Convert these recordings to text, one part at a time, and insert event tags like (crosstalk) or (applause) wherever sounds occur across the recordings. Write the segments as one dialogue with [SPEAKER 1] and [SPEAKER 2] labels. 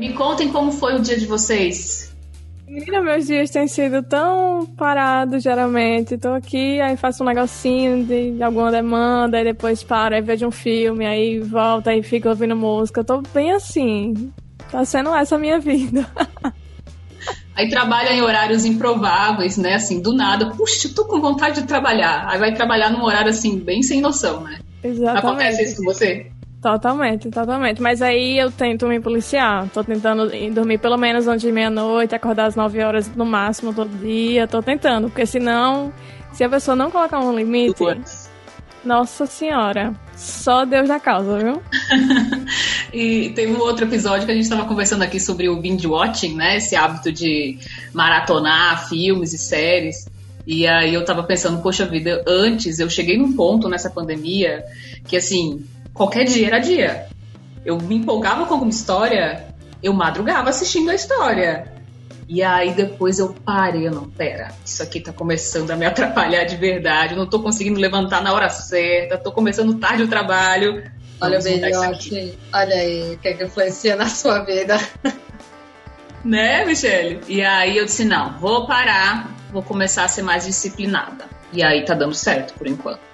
[SPEAKER 1] Me contem como foi o dia de vocês.
[SPEAKER 2] Menina, meus dias têm sido tão parados, geralmente. Tô aqui, aí faço um negocinho de alguma demanda, aí depois paro, aí vejo um filme, aí volto, aí fico ouvindo música. Tô bem assim. Tá sendo essa a minha vida. (laughs)
[SPEAKER 1] Aí trabalha em horários improváveis, né? Assim, do nada. Puxa, tô com vontade de trabalhar. Aí vai trabalhar num horário assim, bem sem noção, né?
[SPEAKER 2] Exatamente.
[SPEAKER 1] Acontece isso com você?
[SPEAKER 2] Totalmente, totalmente. Mas aí eu tento me policiar. Tô tentando dormir pelo menos antes de meia-noite, acordar às 9 horas no máximo todo dia. Tô tentando, porque senão, se a pessoa não colocar um limite. Nossa senhora, só Deus na causa, viu? (laughs)
[SPEAKER 1] e tem um outro episódio que a gente estava conversando aqui sobre o binge watching, né? Esse hábito de maratonar filmes e séries. E aí eu tava pensando, poxa vida, antes eu cheguei num ponto nessa pandemia que assim, qualquer dia era dia. Eu me empolgava com alguma história, eu madrugava assistindo a história. E aí depois eu parei, eu não, pera, isso aqui tá começando a me (laughs) atrapalhar de verdade, eu não tô conseguindo levantar na hora certa, tô começando tarde o trabalho.
[SPEAKER 3] Olha, Beniote, olha aí, o que é que influencia na sua vida?
[SPEAKER 1] Né, Michele? E aí eu disse, não, vou parar, vou começar a ser mais disciplinada. E aí tá dando certo por enquanto.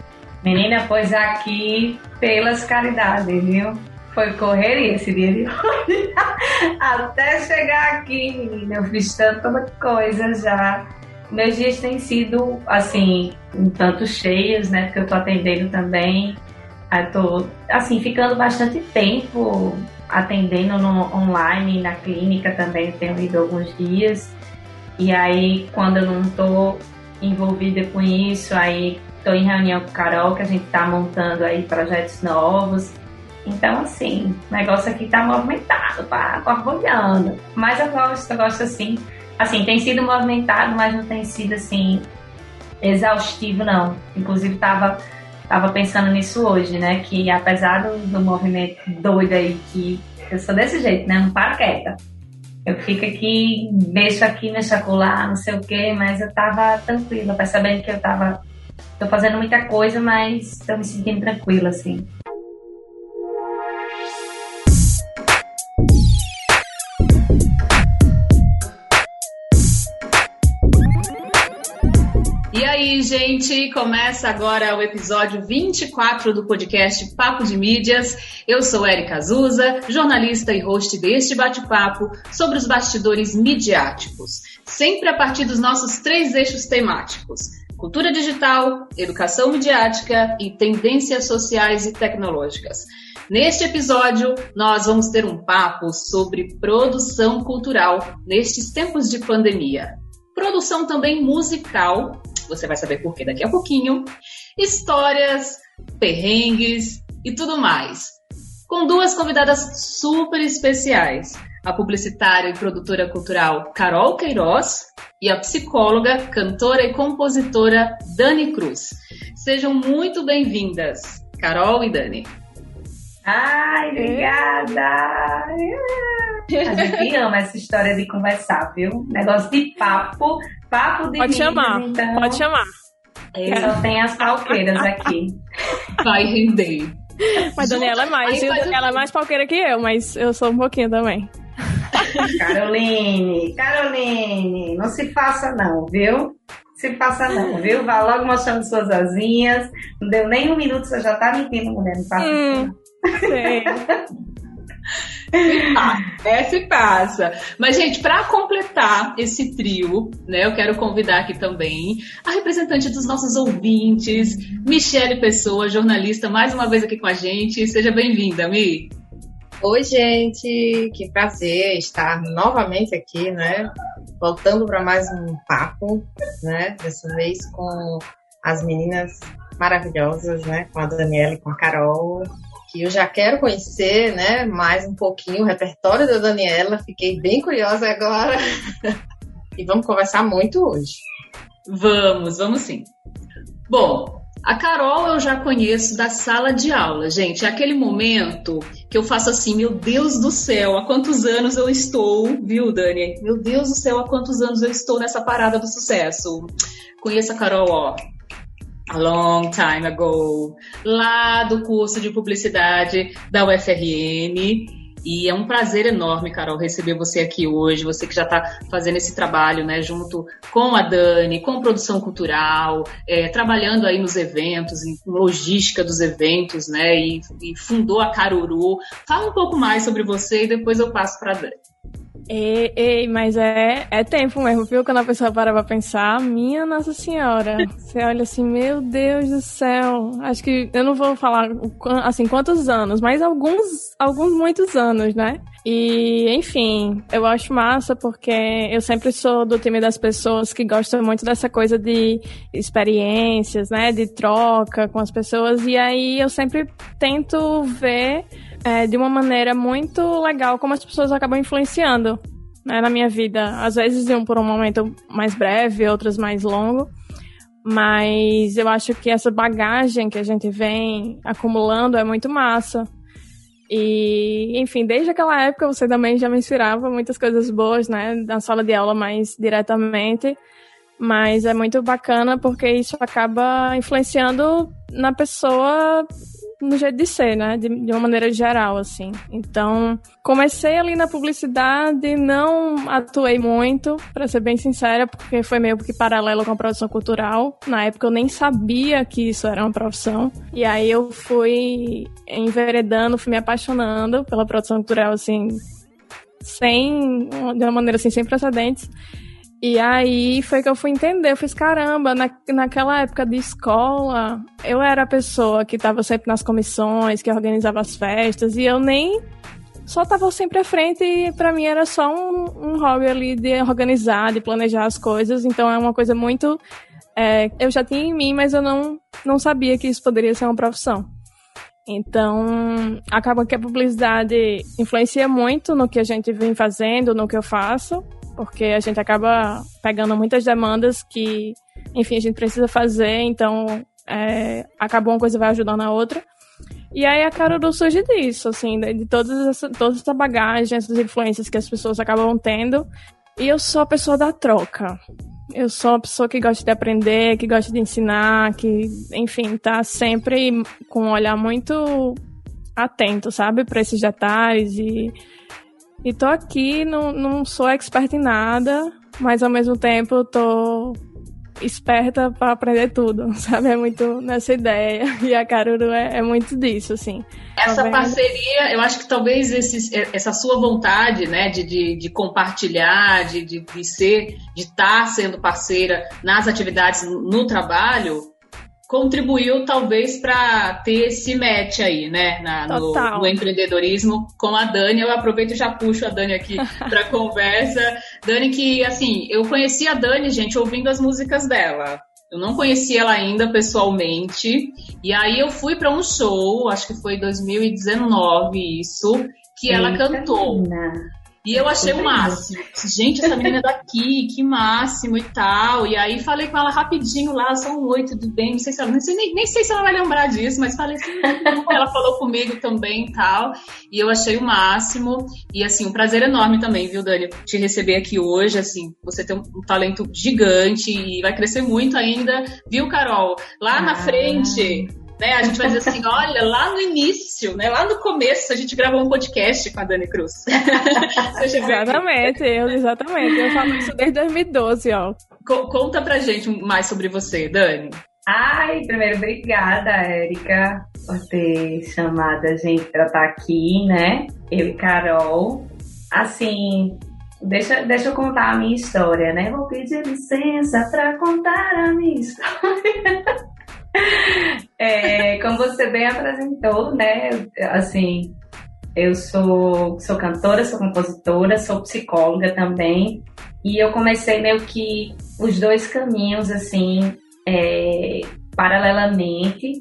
[SPEAKER 4] Menina, pois aqui, pelas caridades, viu? Foi correria esse dia de hoje. (laughs) Até chegar aqui, menina, eu fiz tanta coisa já. Meus dias têm sido, assim, um tanto cheios, né? Porque eu tô atendendo também. Eu tô, assim, ficando bastante tempo atendendo no online, na clínica também, tenho ido alguns dias. E aí, quando eu não tô envolvida com isso, aí tô em reunião com o Carol, que a gente tá montando aí projetos novos. Então, assim, o negócio aqui tá movimentado, tá borbulhando. Mas eu gosto, eu gosto assim. Assim, tem sido movimentado, mas não tem sido assim exaustivo, não. Inclusive, tava, tava pensando nisso hoje, né? Que apesar do, do movimento doido aí, que eu sou desse jeito, né? Não paro quieta. Eu fico aqui, mexo aqui, mexo acolá, não sei o quê, mas eu tava tranquila, percebendo que eu tava. Tô fazendo muita coisa, mas tô me sentindo tranquila, assim.
[SPEAKER 1] E aí, gente, começa agora o episódio 24 do podcast Papo de Mídias. Eu sou Erika Azusa, jornalista e host deste bate-papo sobre os bastidores midiáticos, sempre a partir dos nossos três eixos temáticos: cultura digital, educação midiática e tendências sociais e tecnológicas. Neste episódio, nós vamos ter um papo sobre produção cultural nestes tempos de pandemia. Produção também musical você vai saber por quê daqui a pouquinho. Histórias, perrengues e tudo mais. Com duas convidadas super especiais. A publicitária e produtora cultural Carol Queiroz e a psicóloga, cantora e compositora Dani Cruz. Sejam muito bem-vindas, Carol e Dani.
[SPEAKER 4] Ai, obrigada! A gente ama essa história de conversar, viu? Negócio de papo Papo de
[SPEAKER 2] Pode chamar, então, pode chamar.
[SPEAKER 4] Só tem as palqueiras aqui.
[SPEAKER 1] Vai render.
[SPEAKER 2] Mas Daniela é mais, Aí, Daniela é mais palqueira que eu, mas eu sou um pouquinho também. (laughs)
[SPEAKER 4] Caroline, Caroline, não se faça não, viu? Se faça não, viu? Vá logo mostrando suas asinhas. Não deu nem um minuto, você já tá mentindo, mulher. Não faça hum,
[SPEAKER 1] passa, é, se passa. Mas, gente, para completar esse trio, né, eu quero convidar aqui também a representante dos nossos ouvintes, Michele Pessoa, jornalista, mais uma vez aqui com a gente. Seja bem-vinda, Mi.
[SPEAKER 3] Oi, gente, que prazer estar novamente aqui, né? Voltando para mais um papo, né? Dessa vez com as meninas maravilhosas, né? Com a Daniela e com a Carol que eu já quero conhecer, né, mais um pouquinho o repertório da Daniela. Fiquei bem curiosa agora. (laughs) e vamos conversar muito hoje.
[SPEAKER 1] Vamos, vamos sim. Bom, a Carol eu já conheço da sala de aula, gente. É aquele momento que eu faço assim, meu Deus do céu, há quantos anos eu estou, viu, Dani? Meu Deus do céu, há quantos anos eu estou nessa parada do sucesso. Conheço a Carol, ó, a long time ago, lá do curso de publicidade da UFRN. E é um prazer enorme, Carol, receber você aqui hoje, você que já está fazendo esse trabalho, né, junto com a Dani, com produção cultural, é, trabalhando aí nos eventos, em logística dos eventos, né, e, e fundou a Caruru. Fala um pouco mais sobre você e depois eu passo para a Dani.
[SPEAKER 2] Ei, ei, mas é, é tempo mesmo, viu? Quando a pessoa para pra pensar, minha Nossa Senhora. Você olha assim, meu Deus do céu. Acho que eu não vou falar assim quantos anos, mas alguns, alguns muitos anos, né? E, enfim, eu acho massa porque eu sempre sou do time das pessoas que gostam muito dessa coisa de experiências, né? De troca com as pessoas. E aí eu sempre tento ver é, de uma maneira muito legal como as pessoas acabam influenciando né, na minha vida. Às vezes um por um momento mais breve, outras mais longo. Mas eu acho que essa bagagem que a gente vem acumulando é muito massa. E, enfim, desde aquela época você também já me inspirava muitas coisas boas, né? Na sala de aula mais diretamente. Mas é muito bacana porque isso acaba influenciando na pessoa no jeito de ser, né? De, de, uma maneira geral, assim. Então, comecei ali na publicidade, não atuei muito, para ser bem sincera, porque foi meio que paralelo com a produção cultural. Na época eu nem sabia que isso era uma profissão. E aí eu fui enveredando, fui me apaixonando pela produção cultural, assim, sem, de uma maneira assim, sem precedentes. E aí foi que eu fui entender, eu fiz, caramba, na, naquela época de escola, eu era a pessoa que estava sempre nas comissões, que organizava as festas, e eu nem só estava sempre à frente e para mim era só um, um, hobby ali de organizar, de planejar as coisas, então é uma coisa muito... É, eu já tinha em mim, mas eu não, não sabia que isso poderia ser uma profissão. Então, acaba que a publicidade influencia muito no que a gente vem fazendo, no que eu faço, porque a gente acaba pegando muitas demandas que, enfim, a gente precisa fazer, então é, acaba uma coisa vai ajudando a outra. E aí a Caruru surge disso, assim, de, de todas essa, toda essa bagagem, essas influências que as pessoas acabam tendo. E eu sou a pessoa da troca. Eu sou uma pessoa que gosta de aprender, que gosta de ensinar, que, enfim, tá sempre com um olhar muito atento, sabe, para esses detalhes e e tô aqui, não, não sou expert em nada, mas ao mesmo tempo tô esperta para aprender tudo, (laughs) sabe? É muito nessa ideia. E a Caruru é, é muito disso, assim.
[SPEAKER 1] Essa tá parceria, eu acho que talvez esse, essa sua vontade, né, de, de, de compartilhar, de, de, de ser, de estar tá sendo parceira nas atividades no trabalho, contribuiu talvez para ter esse match aí, né, na, no, no, empreendedorismo com a Dani. Eu aproveito e já puxo a Dani aqui (laughs) para conversa. Dani, que assim, eu conheci a Dani, gente, ouvindo as músicas dela. Eu não conhecia ela ainda pessoalmente. E aí eu fui para um show, acho que foi 2019 isso, que Eita ela cantou. Menina. E eu achei o máximo. Gente, essa menina é daqui, que máximo e tal. E aí falei com ela rapidinho lá, são oito, tudo bem. Não sei se ela, não sei, nem, nem sei se ela vai lembrar disso, mas falei assim, ela falou comigo também e tal. E eu achei o máximo. E assim, um prazer enorme também, viu, Dani, te receber aqui hoje. Assim, você tem um, um talento gigante e vai crescer muito ainda, viu, Carol? Lá ah. na frente né? A gente vai dizer assim, olha, lá no início, né? Lá no começo, a gente gravou um podcast com a Dani Cruz. (laughs)
[SPEAKER 2] exatamente, eu, exatamente. Eu falo isso desde 2012, ó.
[SPEAKER 1] Co conta pra gente mais sobre você, Dani.
[SPEAKER 4] Ai, primeiro, obrigada, Érica, por ter chamado a gente pra estar aqui, né? Eu e Carol. Assim, Deixa, deixa eu contar a minha história, né? Vou pedir licença para contar a minha (laughs) história. É, como você bem apresentou, né? Assim, eu sou, sou cantora, sou compositora, sou psicóloga também. E eu comecei meio que os dois caminhos, assim, é, paralelamente.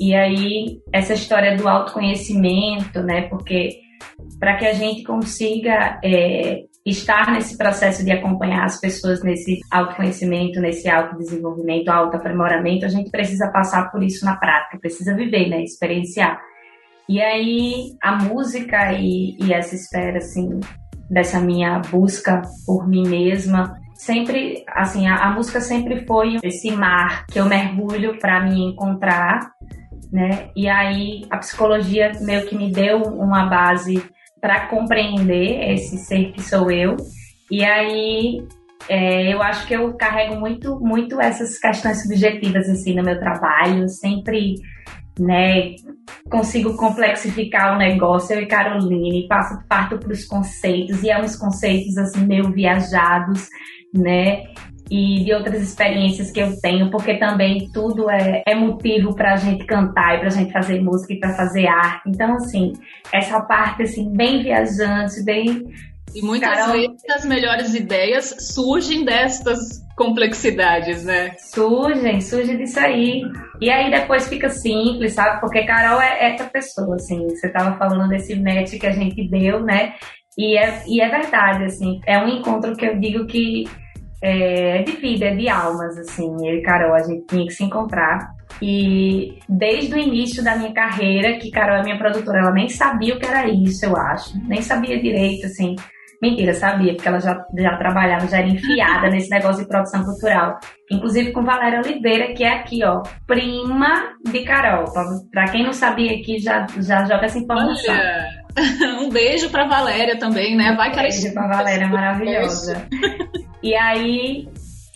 [SPEAKER 4] E aí, essa história do autoconhecimento, né? Porque para que a gente consiga é, estar nesse processo de acompanhar as pessoas nesse autoconhecimento, nesse autodesenvolvimento, autoaprimoramento, a gente precisa passar por isso na prática, precisa viver, né, experienciar. E aí a música e, e essa esfera assim dessa minha busca por mim mesma sempre assim a, a música sempre foi esse mar que eu mergulho para me encontrar né e aí a psicologia meio que me deu uma base para compreender esse ser que sou eu. E aí é, eu acho que eu carrego muito, muito essas questões subjetivas assim no meu trabalho, sempre né, consigo complexificar o negócio, eu e Caroline, passo, parto para os conceitos, e é uns conceitos assim meio viajados, né? E de outras experiências que eu tenho, porque também tudo é, é motivo para a gente cantar e para a gente fazer música e para fazer arte. Então, assim, essa parte assim, bem viajante, bem
[SPEAKER 1] e muitas Carol... vezes as melhores ideias surgem destas complexidades, né?
[SPEAKER 4] Surgem, surgem disso aí. E aí depois fica simples, sabe? Porque Carol é essa pessoa, assim. Você tava falando desse match que a gente deu, né? E é, e é verdade, assim. É um encontro que eu digo que é de vida, é de almas, assim. Eu e Carol, a gente tinha que se encontrar. E desde o início da minha carreira, que Carol é minha produtora, ela nem sabia o que era isso, eu acho. Nem sabia direito, assim Mentira, sabia, porque ela já, já trabalhava, já era enfiada (laughs) nesse negócio de produção cultural. Inclusive com Valéria Oliveira, que é aqui, ó, prima de Carol. Pra, quem não sabia aqui, já, já joga essa informação. Olha. (laughs)
[SPEAKER 1] Um beijo pra Valéria também, né?
[SPEAKER 4] Vai, que Um beijo pra Valéria, maravilhosa. (laughs) E aí,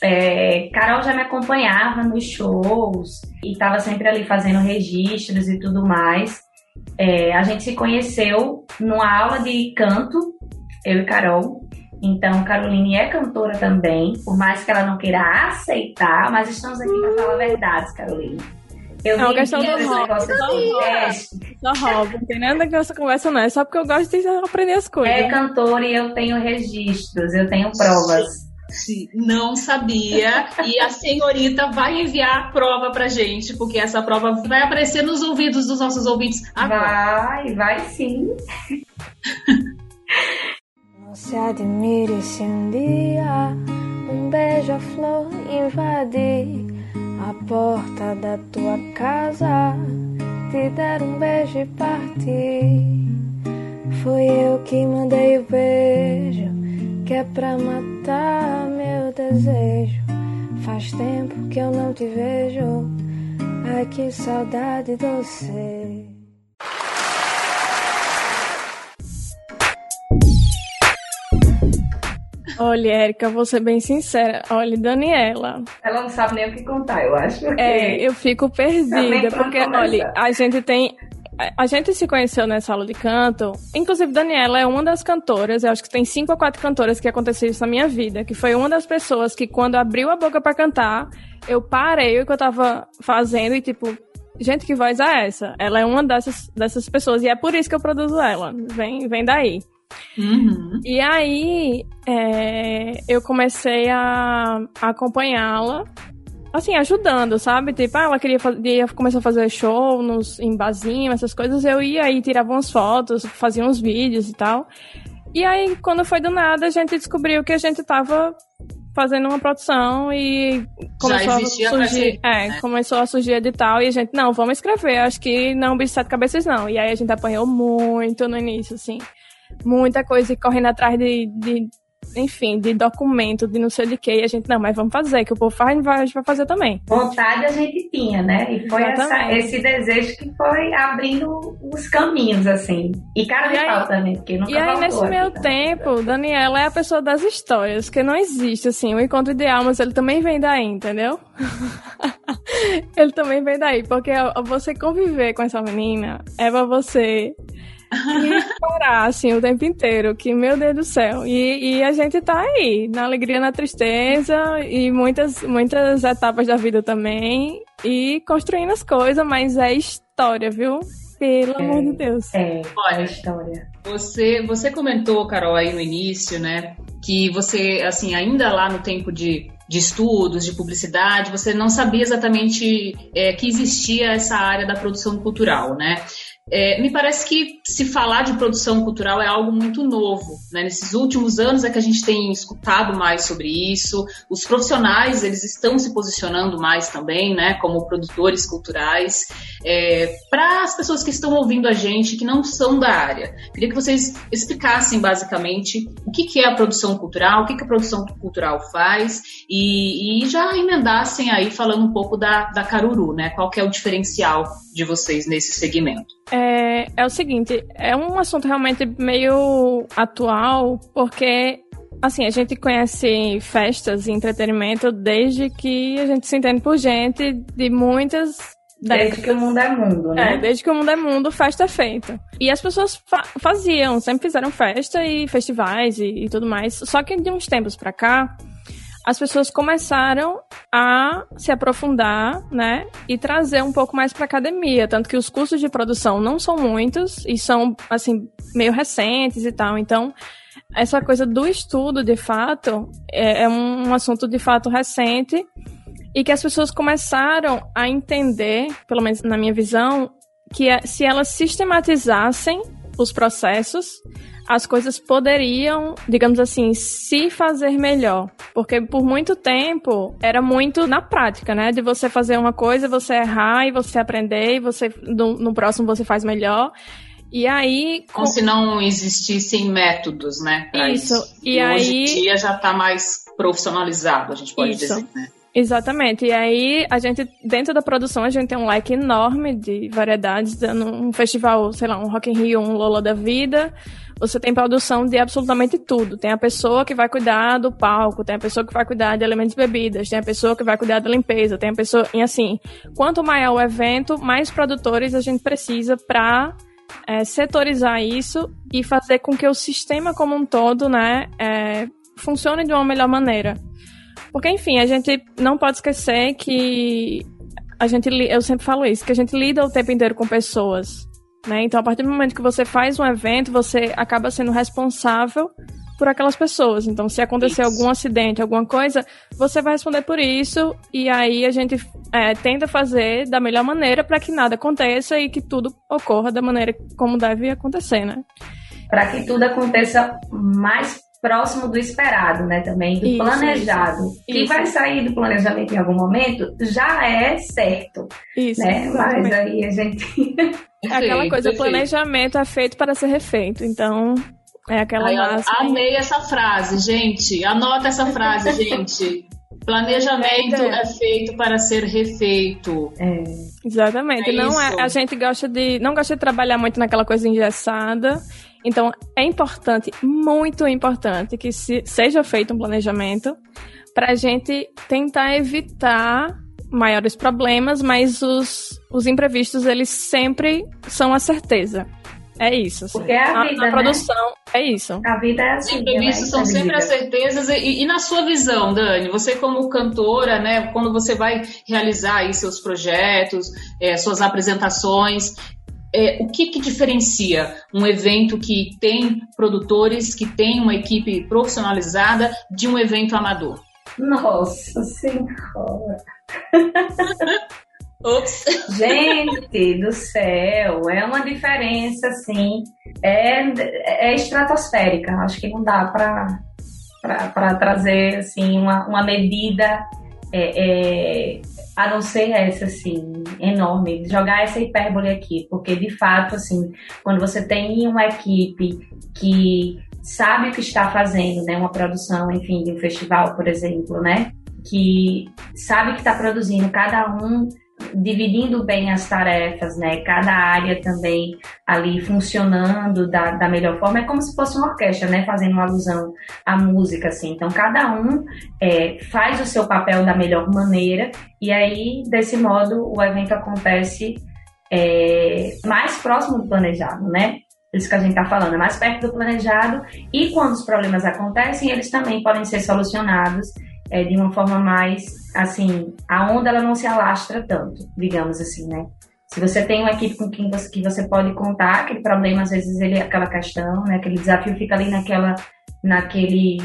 [SPEAKER 4] é, Carol já me acompanhava nos shows e estava sempre ali fazendo registros e tudo mais. É, a gente se conheceu numa aula de canto eu e Carol. Então, Caroline é cantora também, por mais que ela não queira aceitar, mas estamos aqui para falar verdades, Caroline.
[SPEAKER 2] Eu é uma questão do hobby. Só. Não tem nada que essa conversa não. É só porque eu gosto de aprender as coisas.
[SPEAKER 4] É cantora e eu tenho registros, eu tenho provas.
[SPEAKER 1] Sim, não sabia. e a senhorita vai enviar a prova pra gente, porque essa prova vai aparecer nos ouvidos dos nossos ouvintes
[SPEAKER 4] agora. Vai, vai sim.
[SPEAKER 5] Não se admire se um dia um beija-flor invadir a porta da tua casa, te der um beijo e partir. Foi eu que mandei o beijo, que é pra matar meu desejo. Faz tempo que eu não te vejo, ai que saudade doce.
[SPEAKER 2] Olha, Érica, vou ser bem sincera. Olha, Daniela.
[SPEAKER 4] Ela não sabe nem o que contar, eu acho.
[SPEAKER 2] É, eu fico perdida, porque, olha, a gente tem. A gente se conheceu nessa aula de canto. Inclusive, Daniela é uma das cantoras. Eu acho que tem cinco ou quatro cantoras que aconteceu isso na minha vida. Que foi uma das pessoas que, quando abriu a boca para cantar, eu parei o que eu tava fazendo e, tipo, gente, que voz é essa? Ela é uma dessas, dessas pessoas. E é por isso que eu produzo ela. Vem, vem daí.
[SPEAKER 1] Uhum.
[SPEAKER 2] E aí é, eu comecei a, a acompanhá-la, assim, ajudando, sabe? Tipo, ah, ela queria ia começar a fazer show nos, em barzinho, essas coisas. Eu ia aí, tirava umas fotos, fazia uns vídeos e tal. E aí, quando foi do nada, a gente descobriu que a gente tava fazendo uma produção e começou a surgir, é, né? começou a surgir edital e a gente, não, vamos escrever, acho que não bicho sete cabeças não. E aí a gente apanhou muito no início, assim muita coisa correndo atrás de, de enfim, de documento, de não sei de que, e a gente, não, mas vamos fazer, que o povo faz, a gente vai fazer também.
[SPEAKER 4] Vontade a gente tinha, né? E foi essa, esse desejo que foi abrindo os caminhos, assim. E cara de pau também, porque nunca
[SPEAKER 2] E aí, nesse meu tempo, Daniela é a pessoa das histórias, que não existe, assim, o encontro de almas, ele também vem daí, entendeu? (laughs) ele também vem daí, porque você conviver com essa menina é pra você e chorar, (laughs) assim, o tempo inteiro, que, meu Deus do céu. E, e a gente tá aí, na alegria, na tristeza, e muitas, muitas etapas da vida também, e construindo as coisas, mas é história, viu? Pelo é, amor de Deus.
[SPEAKER 4] É, Olha, é história.
[SPEAKER 1] Você, você comentou, Carol, aí no início, né, que você, assim, ainda lá no tempo de, de estudos, de publicidade, você não sabia exatamente é, que existia essa área da produção cultural, né? É, me parece que se falar de produção cultural é algo muito novo. Né? Nesses últimos anos é que a gente tem escutado mais sobre isso. Os profissionais eles estão se posicionando mais também, né, como produtores culturais. É, Para as pessoas que estão ouvindo a gente que não são da área, queria que vocês explicassem basicamente o que, que é a produção cultural, o que, que a produção cultural faz e, e já emendassem aí falando um pouco da, da Caruru, né? Qual que é o diferencial de vocês nesse segmento?
[SPEAKER 2] É, é o seguinte, é um assunto realmente meio atual, porque assim, a gente conhece festas e entretenimento desde que a gente se entende por gente de muitas
[SPEAKER 4] Desde que o mundo é mundo, né?
[SPEAKER 2] É, desde que o mundo é mundo, festa é feita. E as pessoas fa faziam, sempre fizeram festa e festivais e, e, tudo mais. Só que de uns tempos pra cá, as pessoas começaram a se aprofundar, né? E trazer um pouco mais pra academia. Tanto que os cursos de produção não são muitos e são, assim, meio recentes e tal. Então, essa coisa do estudo, de fato, é, é um, um assunto de fato recente e que as pessoas começaram a entender, pelo menos na minha visão, que é, se elas sistematizassem os processos, as coisas poderiam, digamos assim, se fazer melhor. Porque por muito tempo era muito na prática, né? De você fazer uma coisa, você errar e você aprender, e você no, no próximo você faz melhor. E aí.
[SPEAKER 1] Como com... se não existissem métodos, né?
[SPEAKER 2] Isso. isso.
[SPEAKER 1] E, e hoje em dia já está mais profissionalizado, a gente pode isso. dizer, né?
[SPEAKER 2] Exatamente. E aí, a gente, dentro da produção, a gente tem um leque enorme de variedades. Um festival, sei lá, um Rock in Rio, um Lola da Vida. Você tem produção de absolutamente tudo. Tem a pessoa que vai cuidar do palco, tem a pessoa que vai cuidar de elementos de bebidas, tem a pessoa que vai cuidar da limpeza, tem a pessoa... E assim, quanto maior o evento, mais produtores a gente precisa para é, setorizar isso e fazer com que o sistema como um todo, né, é, funcione de uma melhor maneira. Porque, enfim, a gente não pode esquecer que a gente, eu sempre falo isso, que a gente lida o tempo inteiro com pessoas. Né? Então, a partir do momento que você faz um evento, você acaba sendo responsável por aquelas pessoas. Então, se acontecer isso. algum acidente, alguma coisa, você vai responder por isso. E aí a gente é, tenta fazer da melhor maneira para que nada aconteça e que tudo ocorra da maneira como deve acontecer, né?
[SPEAKER 4] Para que tudo aconteça mais próximo do esperado, né? Também do isso, planejado. Isso, que vai sair do planejamento em algum momento já é certo. Isso. Né? Mas aí a gente.
[SPEAKER 2] É aquela coisa, o planejamento é feito para ser refeito. Então, é aquela Ai, máxima.
[SPEAKER 1] Amei essa frase, gente. Anota essa frase, (laughs) gente. Planejamento é. é feito para ser refeito.
[SPEAKER 2] É. Exatamente. É não é, a gente gosta de não gosta de trabalhar muito naquela coisa engessada então, é importante, muito importante, que se, seja feito um planejamento para a gente tentar evitar maiores problemas, mas os, os imprevistos, eles sempre são a certeza. É isso.
[SPEAKER 4] Assim. Porque é a vida,
[SPEAKER 2] a, a né? produção é isso.
[SPEAKER 4] A vida é assim.
[SPEAKER 1] Os imprevistos né? são sempre as certezas. E, e, na sua visão, Dani, você como cantora, né, quando você vai realizar aí seus projetos, é, suas apresentações, é, o que, que diferencia um evento que tem produtores, que tem uma equipe profissionalizada, de um evento amador?
[SPEAKER 4] Nossa Senhora! (laughs)
[SPEAKER 1] Ops.
[SPEAKER 4] Gente do céu, é uma diferença assim, é, é estratosférica. Acho que não dá para trazer assim uma, uma medida é, é, a não ser essa, assim, enorme, jogar essa hipérbole aqui, porque de fato, assim, quando você tem uma equipe que sabe o que está fazendo, né, uma produção, enfim, de um festival, por exemplo, né, que sabe que está produzindo, cada um dividindo bem as tarefas, né? Cada área também ali funcionando da, da melhor forma. É como se fosse uma orquestra, né? Fazendo uma alusão à música, assim. Então, cada um é, faz o seu papel da melhor maneira e aí, desse modo, o evento acontece é, mais próximo do planejado, né? Isso que a gente está falando, é mais perto do planejado e quando os problemas acontecem, eles também podem ser solucionados é, de uma forma mais, assim, a onda ela não se alastra tanto, digamos assim, né? Se você tem uma equipe com quem você, que você pode contar, aquele problema, às vezes ele é aquela questão, né? Aquele desafio fica ali naquela, naquele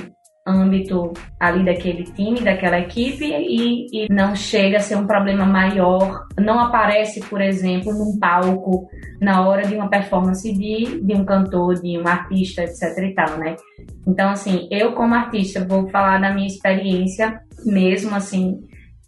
[SPEAKER 4] âmbito ali daquele time, daquela equipe e, e, não chega a ser um problema maior, não aparece, por exemplo, num palco na hora de uma performance de, de um cantor, de um artista, etc e tal, né? Então, assim, eu como artista vou falar da minha experiência mesmo, assim,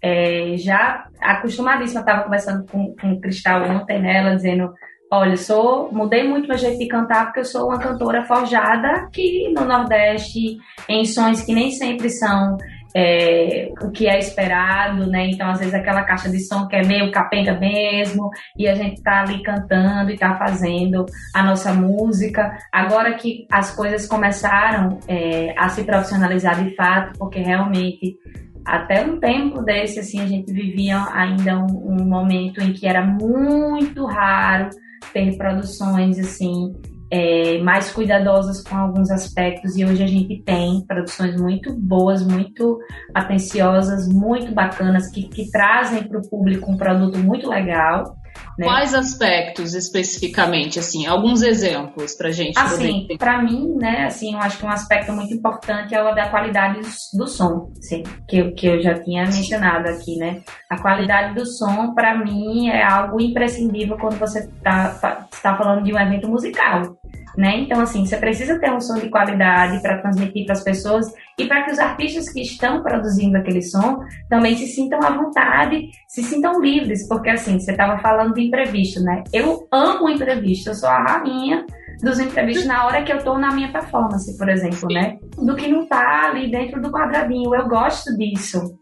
[SPEAKER 4] é, já acostumadíssima, estava conversando com, com o Cristal ontem, né, ela dizendo Olha, sou, mudei muito meu jeito de cantar porque eu sou uma cantora forjada aqui no Nordeste, em sons que nem sempre são é, o que é esperado, né? Então, às vezes, aquela caixa de som que é meio capenga mesmo, e a gente tá ali cantando e tá fazendo a nossa música. Agora que as coisas começaram é, a se profissionalizar de fato, porque realmente até um tempo desse, assim, a gente vivia ainda um, um momento em que era muito raro ter produções, assim, é, mais cuidadosas com alguns aspectos e hoje a gente tem produções muito boas, muito atenciosas, muito bacanas, que, que trazem para o público um produto muito legal.
[SPEAKER 1] Né? Quais aspectos especificamente, assim, alguns exemplos para gente?
[SPEAKER 4] Assim, para mim, né, assim, eu acho que um aspecto muito importante é o da qualidade do, som, assim, que, que eu já tinha mencionado aqui, né? A qualidade do som, para mim, é algo imprescindível quando você está tá falando de um evento musical né? Então, assim, você precisa ter um som de qualidade para transmitir para as pessoas e para que os artistas que estão produzindo aquele som também se sintam à vontade, se sintam livres, porque, assim, você estava falando de imprevisto, né? Eu amo imprevisto, eu sou a rainha dos imprevistos na hora que eu estou na minha performance, por exemplo, né? Do que não tá ali dentro do quadradinho. Eu gosto disso.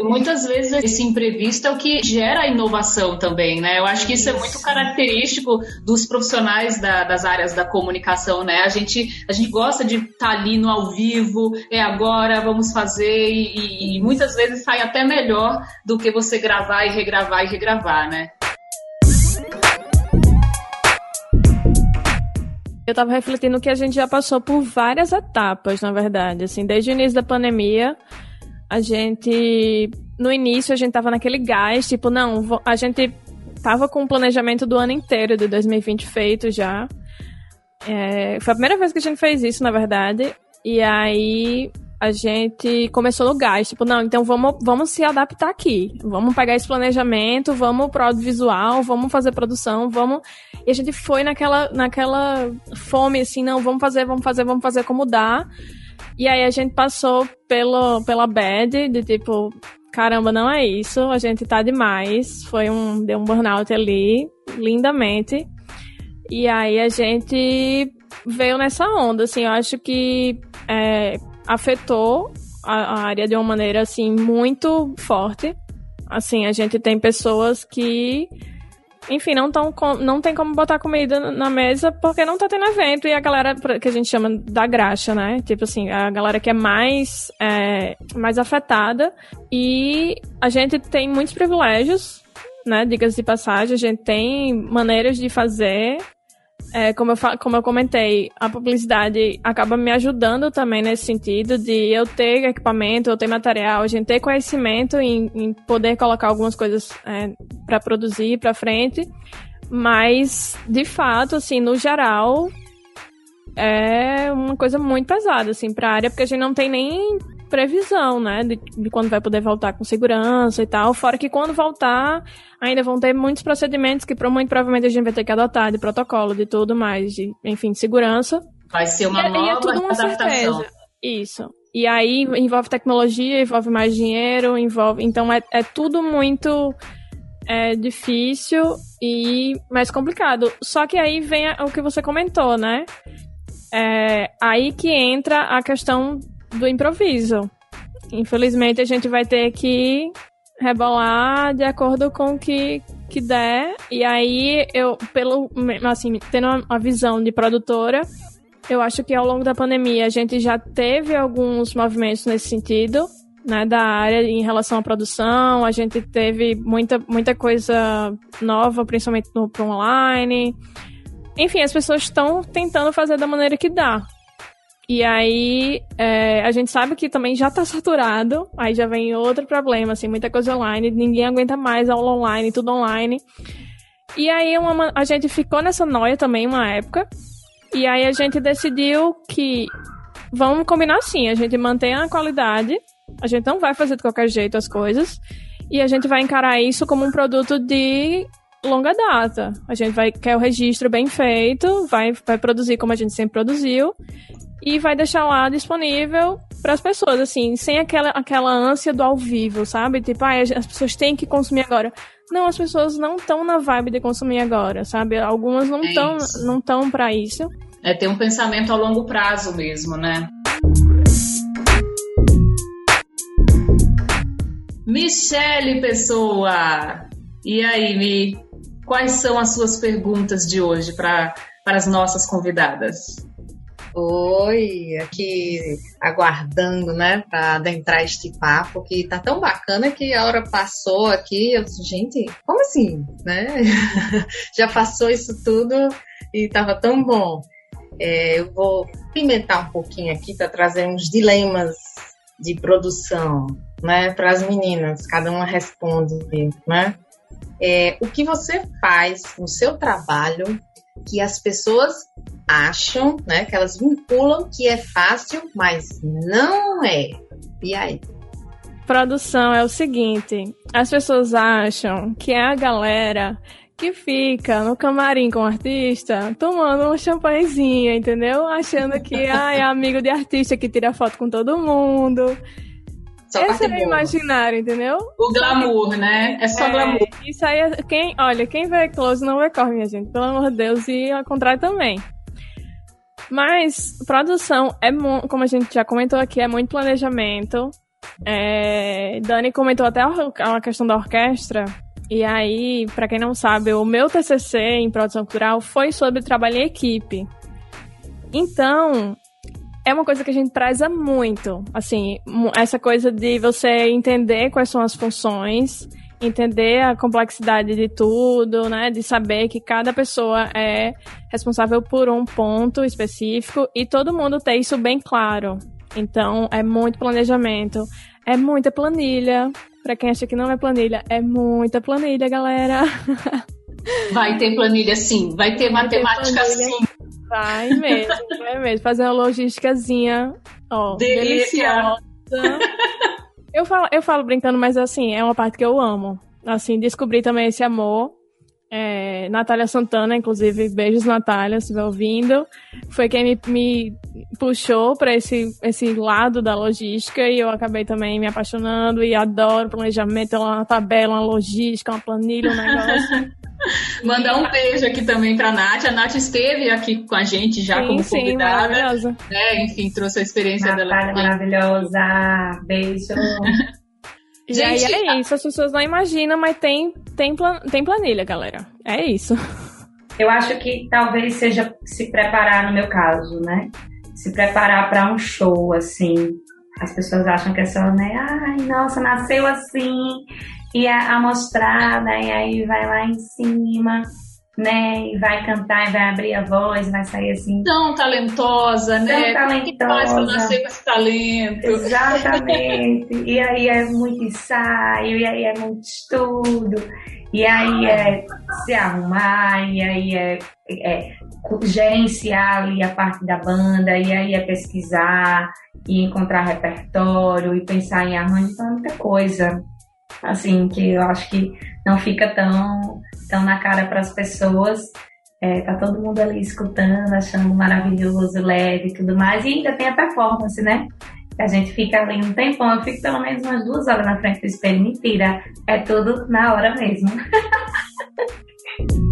[SPEAKER 1] Muitas vezes esse imprevisto é o que gera a inovação também, né? Eu acho que isso, isso. é muito característico dos profissionais da, das áreas da comunicação, né? A gente, a gente gosta de estar tá ali no ao vivo, é agora, vamos fazer, e, e muitas vezes sai até melhor do que você gravar e regravar e regravar, né?
[SPEAKER 2] Eu estava refletindo que a gente já passou por várias etapas, na verdade, assim, desde o início da pandemia, a gente. No início, a gente tava naquele gás, tipo, não, a gente tava com o planejamento do ano inteiro de 2020 feito já. É, foi a primeira vez que a gente fez isso, na verdade. E aí a gente começou no gás, tipo, não, então vamos, vamos se adaptar aqui. Vamos pegar esse planejamento, vamos pro audiovisual, vamos fazer produção, vamos. E a gente foi naquela, naquela fome, assim, não, vamos fazer, vamos fazer, vamos fazer como dá. E aí a gente passou pelo, pela bad de tipo, caramba, não é isso, a gente tá demais. Foi um, deu um burnout ali, lindamente. E aí a gente veio nessa onda, assim, eu acho que é, afetou a, a área de uma maneira, assim, muito forte. Assim, a gente tem pessoas que enfim, não, tão, não tem como botar comida na mesa porque não tá tendo evento. E a galera que a gente chama da graxa, né? Tipo assim, a galera que é mais, é, mais afetada. E a gente tem muitos privilégios, né? Dicas de passagem, a gente tem maneiras de fazer é, como, eu, como eu comentei, a publicidade acaba me ajudando também nesse sentido de eu ter equipamento, eu ter material, a gente ter conhecimento em, em poder colocar algumas coisas é, para produzir para frente. Mas, de fato, assim, no geral, é uma coisa muito pesada, assim, pra área, porque a gente não tem nem previsão, né, de, de, quando vai poder voltar com segurança e tal. Fora que quando voltar, ainda vão ter muitos procedimentos que muito provavelmente a gente vai ter que adotar, de protocolo, de tudo mais, de, enfim, de segurança.
[SPEAKER 1] Vai ser uma e, nova e é tudo uma adaptação. Certeza.
[SPEAKER 2] Isso. E aí envolve tecnologia, envolve mais dinheiro, envolve. Então é, é tudo muito é, difícil e mais complicado. Só que aí vem o que você comentou, né? É aí que entra a questão do improviso. Infelizmente, a gente vai ter que rebolar de acordo com o que, que der. E aí, eu, pelo, assim, tendo uma visão de produtora, eu acho que ao longo da pandemia a gente já teve alguns movimentos nesse sentido, né, da área em relação à produção. A gente teve muita, muita coisa nova, principalmente no pro online. Enfim, as pessoas estão tentando fazer da maneira que dá. E aí, é, a gente sabe que também já tá (laughs) saturado, aí já vem outro problema, assim, muita coisa online, ninguém aguenta mais aula online, tudo online. E aí, uma, a gente ficou nessa noia também uma época, e aí a gente decidiu que vamos combinar assim, a gente mantém a qualidade, a gente não vai fazer de qualquer jeito as coisas, e a gente vai encarar isso como um produto de longa data. A gente vai quer o registro bem feito, vai, vai produzir como a gente sempre produziu e vai deixar lá disponível para as pessoas, assim, sem aquela, aquela ânsia do ao vivo, sabe? Tipo, ah, as pessoas têm que consumir agora. Não, as pessoas não estão na vibe de consumir agora, sabe? Algumas não estão é não estão para isso.
[SPEAKER 1] É ter um pensamento a longo prazo mesmo, né? Michele Pessoa. E aí, Mi, quais são as suas perguntas de hoje para as nossas convidadas?
[SPEAKER 3] Oi, aqui aguardando, né, para adentrar este papo que tá tão bacana que a hora passou aqui. Eu disse, gente, como assim, né? (laughs) Já passou isso tudo e tava tão bom. É, eu vou pimentar um pouquinho aqui para trazer uns dilemas de produção, né, para as meninas. Cada uma responde, né? É, o que você faz no seu trabalho que as pessoas acham, né, que elas vinculam que é fácil, mas não é. E aí?
[SPEAKER 2] Produção é o seguinte: as pessoas acham que é a galera que fica no camarim com o artista tomando um champanhezinho, entendeu? Achando que (laughs) ah, é amigo de artista que tira foto com todo mundo. Só Esse é o imaginário, entendeu?
[SPEAKER 1] O glamour, né? É só é, glamour.
[SPEAKER 2] Isso aí, é, quem, olha, quem vê close não vê corre, minha gente. Pelo amor de Deus, e ao contrário também. Mas produção é, como a gente já comentou aqui, é muito planejamento. É, Dani comentou até a questão da orquestra. E aí, para quem não sabe, o meu TCC em produção cultural foi sobre trabalho em equipe. Então, é uma coisa que a gente preza muito. Assim, essa coisa de você entender quais são as funções, entender a complexidade de tudo, né? De saber que cada pessoa é responsável por um ponto específico e todo mundo ter isso bem claro. Então, é muito planejamento, é muita planilha. Para quem acha que não é planilha, é muita planilha, galera. (laughs)
[SPEAKER 1] Vai ter planilha sim, vai ter vai matemática ter sim.
[SPEAKER 2] Vai mesmo, (laughs) vai mesmo. Fazer uma logísticazinha, ó, Delícia. deliciosa. Eu falo, eu falo brincando, mas assim, é uma parte que eu amo. Assim, descobri também esse amor. É, Natália Santana, inclusive, beijos Natália, se estiver ouvindo. Foi quem me, me puxou para esse, esse lado da logística e eu acabei também me apaixonando e adoro planejamento, uma tabela, uma logística, uma planilha, um (laughs) negócio.
[SPEAKER 1] Mandar um beijo aqui também para a Nath. A Nath esteve aqui com a gente já sim, como sim, convidada. Maravilhosa. É, enfim, trouxe a experiência
[SPEAKER 4] Natália dela. maravilhosa. Beijo. (laughs)
[SPEAKER 2] E gente, aí é isso, as pessoas não imaginam, mas tem, tem, plan, tem planilha, galera. É isso.
[SPEAKER 4] Eu acho que talvez seja se preparar, no meu caso, né? Se preparar para um show, assim. As pessoas acham que é só, né? Ai, nossa, nasceu assim, e a, a mostrar, né? E aí vai lá em cima, né? E vai cantar e vai abrir a voz, vai sair assim.
[SPEAKER 1] Tão talentosa, né?
[SPEAKER 4] Tão talentosa.
[SPEAKER 1] que faz pra nascer com esse talento?
[SPEAKER 4] Exatamente. (laughs) e aí é muito ensaio, e aí é muito estudo, e aí é se arrumar, e aí é, é gerenciar ali a parte da banda, e aí é pesquisar e encontrar repertório e pensar em arranjo, então é muita coisa assim, que eu acho que não fica tão, tão na cara para as pessoas. É, tá todo mundo ali escutando, achando maravilhoso, leve e tudo mais. E ainda tem a performance, né? A gente fica ali um tempão, eu fico pelo menos umas duas horas na frente do espelho. Mentira, é tudo na hora mesmo. (laughs)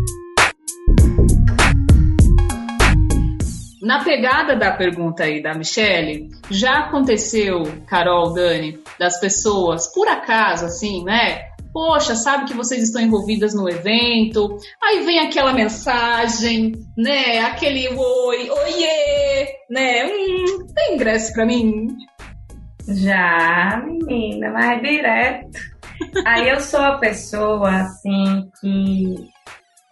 [SPEAKER 1] Na pegada da pergunta aí da Michelle, já aconteceu, Carol, Dani, das pessoas, por acaso, assim, né? Poxa, sabe que vocês estão envolvidas no evento, aí vem aquela mensagem, né? Aquele oi, oiê, né? Hum, tem ingresso pra mim?
[SPEAKER 4] Já, menina, mas direto. Aí eu sou a pessoa, assim, que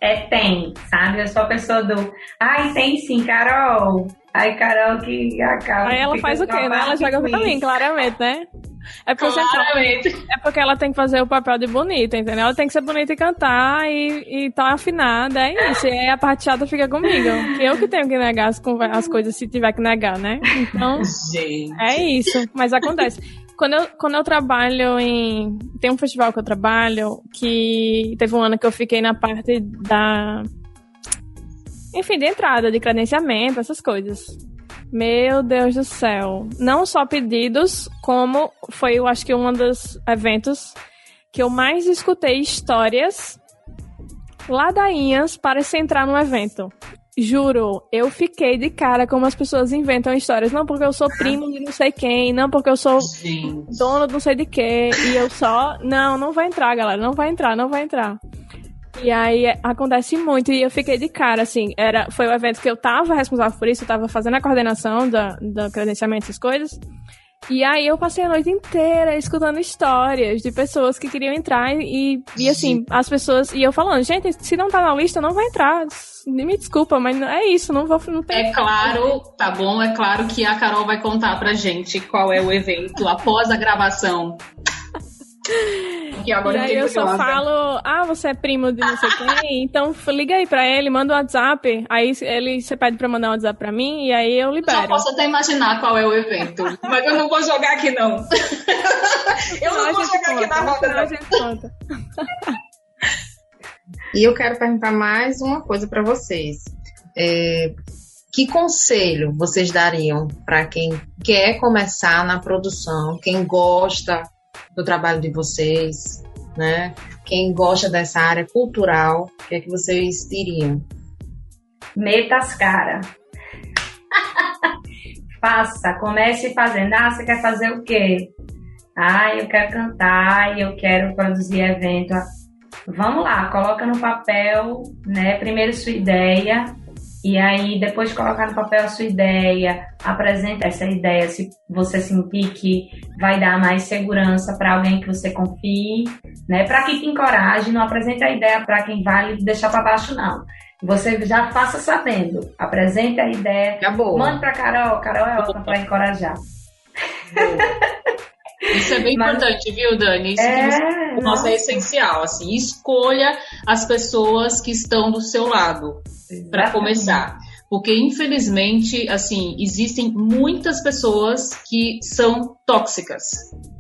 [SPEAKER 4] é, tem, sabe? Eu sou a pessoa do. Ai, tem sim, Carol. Ai, Carol que acaba.
[SPEAKER 2] Aí ela faz o quê, né? Ela joga pra mim, claramente, né? É porque, é porque ela tem que fazer o papel de bonita, entendeu? Ela tem que ser bonita e cantar e, e tá afinada, é isso. E aí a parte chata fica comigo. Eu que tenho que negar as, as coisas se tiver que negar, né? Então,
[SPEAKER 1] Gente.
[SPEAKER 2] é isso. Mas acontece. Quando eu, quando eu trabalho em. Tem um festival que eu trabalho que teve um ano que eu fiquei na parte da. Enfim, de entrada, de credenciamento, essas coisas. Meu Deus do céu. Não só pedidos, como foi, eu acho que um dos eventos que eu mais escutei histórias ladainhas para se entrar no evento. Juro, eu fiquei de cara como as pessoas inventam histórias. Não porque eu sou primo de não sei quem, não porque eu sou
[SPEAKER 1] Gente.
[SPEAKER 2] dono de não sei de quê. E eu só. Não, não vai entrar, galera. Não vai entrar, não vai entrar. E aí é, acontece muito. E eu fiquei de cara, assim. Era, foi o evento que eu tava responsável por isso, eu tava fazendo a coordenação da, da credenciamento, essas coisas. E aí eu passei a noite inteira escutando histórias de pessoas que queriam entrar e, e assim, as pessoas. E eu falando, gente, se não tá na lista, não vai entrar. Me desculpa, mas é isso, não vou. Não tem...
[SPEAKER 1] É claro, tá bom, é claro que a Carol vai contar pra gente qual é o evento após a gravação.
[SPEAKER 2] Que agora e aí eu só falo, ah, você é primo de não sei quem, então liga aí pra ele, manda um WhatsApp, aí ele, você pede pra mandar um WhatsApp pra mim, e aí eu libero.
[SPEAKER 1] Eu posso até imaginar qual é o evento, mas eu não vou jogar aqui não. (laughs) eu não, não vou jogar conta, aqui na roda. A gente conta.
[SPEAKER 3] e eu quero perguntar mais uma coisa pra vocês. É, que conselho vocês dariam para quem quer começar na produção, quem gosta do trabalho de vocês, né? Quem gosta dessa área cultural, o que é que vocês diriam?
[SPEAKER 4] Meta as caras. (laughs) Faça, comece fazendo. Ah, você quer fazer o quê? Ah, eu quero cantar, eu quero produzir evento. Vamos lá, coloca no papel, né? Primeiro sua ideia, e aí, depois de colocar no papel a sua ideia, apresenta essa ideia se você sentir que vai dar mais segurança para alguém que você confie, né? Para que te encoraje, não apresente a ideia para quem vai lhe deixar para baixo, não. Você já faça sabendo, apresente a ideia,
[SPEAKER 3] Acabou.
[SPEAKER 4] mande para Carol, Carol é ótima para encorajar. (laughs)
[SPEAKER 1] Isso é bem Mas, importante, viu, Dani? Isso é, nossa, é essencial. Assim, escolha as pessoas que estão do seu lado para começar. Porque, infelizmente, assim, existem muitas pessoas que são tóxicas.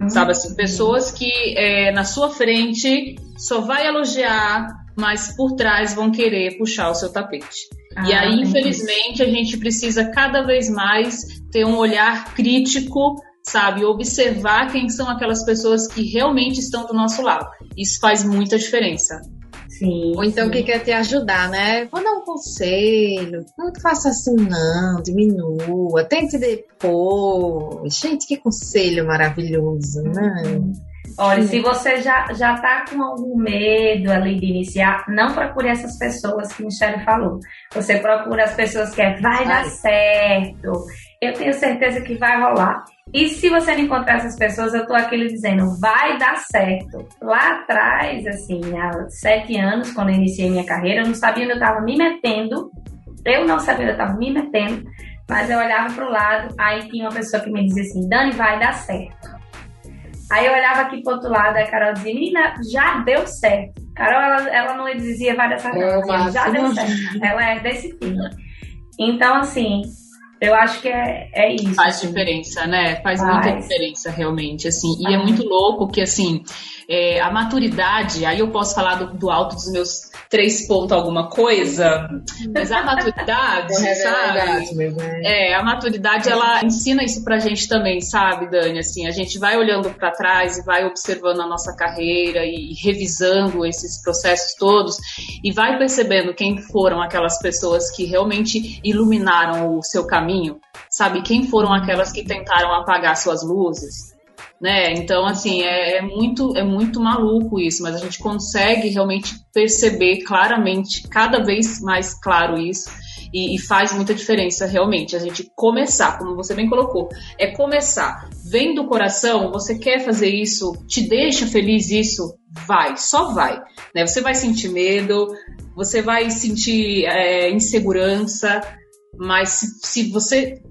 [SPEAKER 1] Uhum. Sabe assim, pessoas que é, na sua frente só vai elogiar, mas por trás vão querer puxar o seu tapete. Ah, e aí, infelizmente, a gente precisa cada vez mais ter um olhar crítico sabe? Observar quem são aquelas pessoas que realmente estão do nosso lado. Isso faz muita diferença.
[SPEAKER 3] Sim. Ou então sim. que quer te ajudar, né? Vou dar um conselho. Não faça assim, não. Diminua. Tente depois. Gente, que conselho maravilhoso, né?
[SPEAKER 4] Olha, se você já, já tá com algum medo ali de iniciar, não procure essas pessoas que Michelle falou. Você procura as pessoas que é, vai dar certo. Eu tenho certeza que vai rolar. E se você não encontrar essas pessoas, eu tô aqui lhe dizendo, vai dar certo. Lá atrás, assim, há sete anos, quando eu iniciei minha carreira, eu não sabia onde eu tava me metendo. Eu não sabia onde eu tava me metendo, mas eu olhava pro lado, aí tinha uma pessoa que me dizia assim, Dani, vai dar certo. Aí eu olhava aqui pro outro lado, a Carol dizia, menina, já deu certo. Carol, ela, ela não dizia várias vezes, já deu certo. Ela é desse tipo. Então, assim, eu acho que é, é isso.
[SPEAKER 1] Faz diferença, né? Faz, Faz, muita diferença, realmente, assim. E é muito louco que, assim, é, a maturidade, aí eu posso falar do, do alto dos meus três pontos alguma coisa, mas a maturidade, (laughs) sabe? Mesmo, é. é, a maturidade, ela ensina isso pra gente também, sabe, Dani? Assim, a gente vai olhando para trás e vai observando a nossa carreira e, e revisando esses processos todos e vai percebendo quem foram aquelas pessoas que realmente iluminaram o seu caminho, sabe? Quem foram aquelas que tentaram apagar suas luzes, né? Então, assim, é, é, muito, é muito maluco isso, mas a gente consegue realmente perceber claramente, cada vez mais claro isso, e, e, faz muita diferença realmente. A gente começar, como você bem colocou, é começar. Vem do coração, você quer fazer isso, te deixa feliz isso, vai, só vai. Né? Você vai sentir medo, você vai sentir é, insegurança, mas se, se você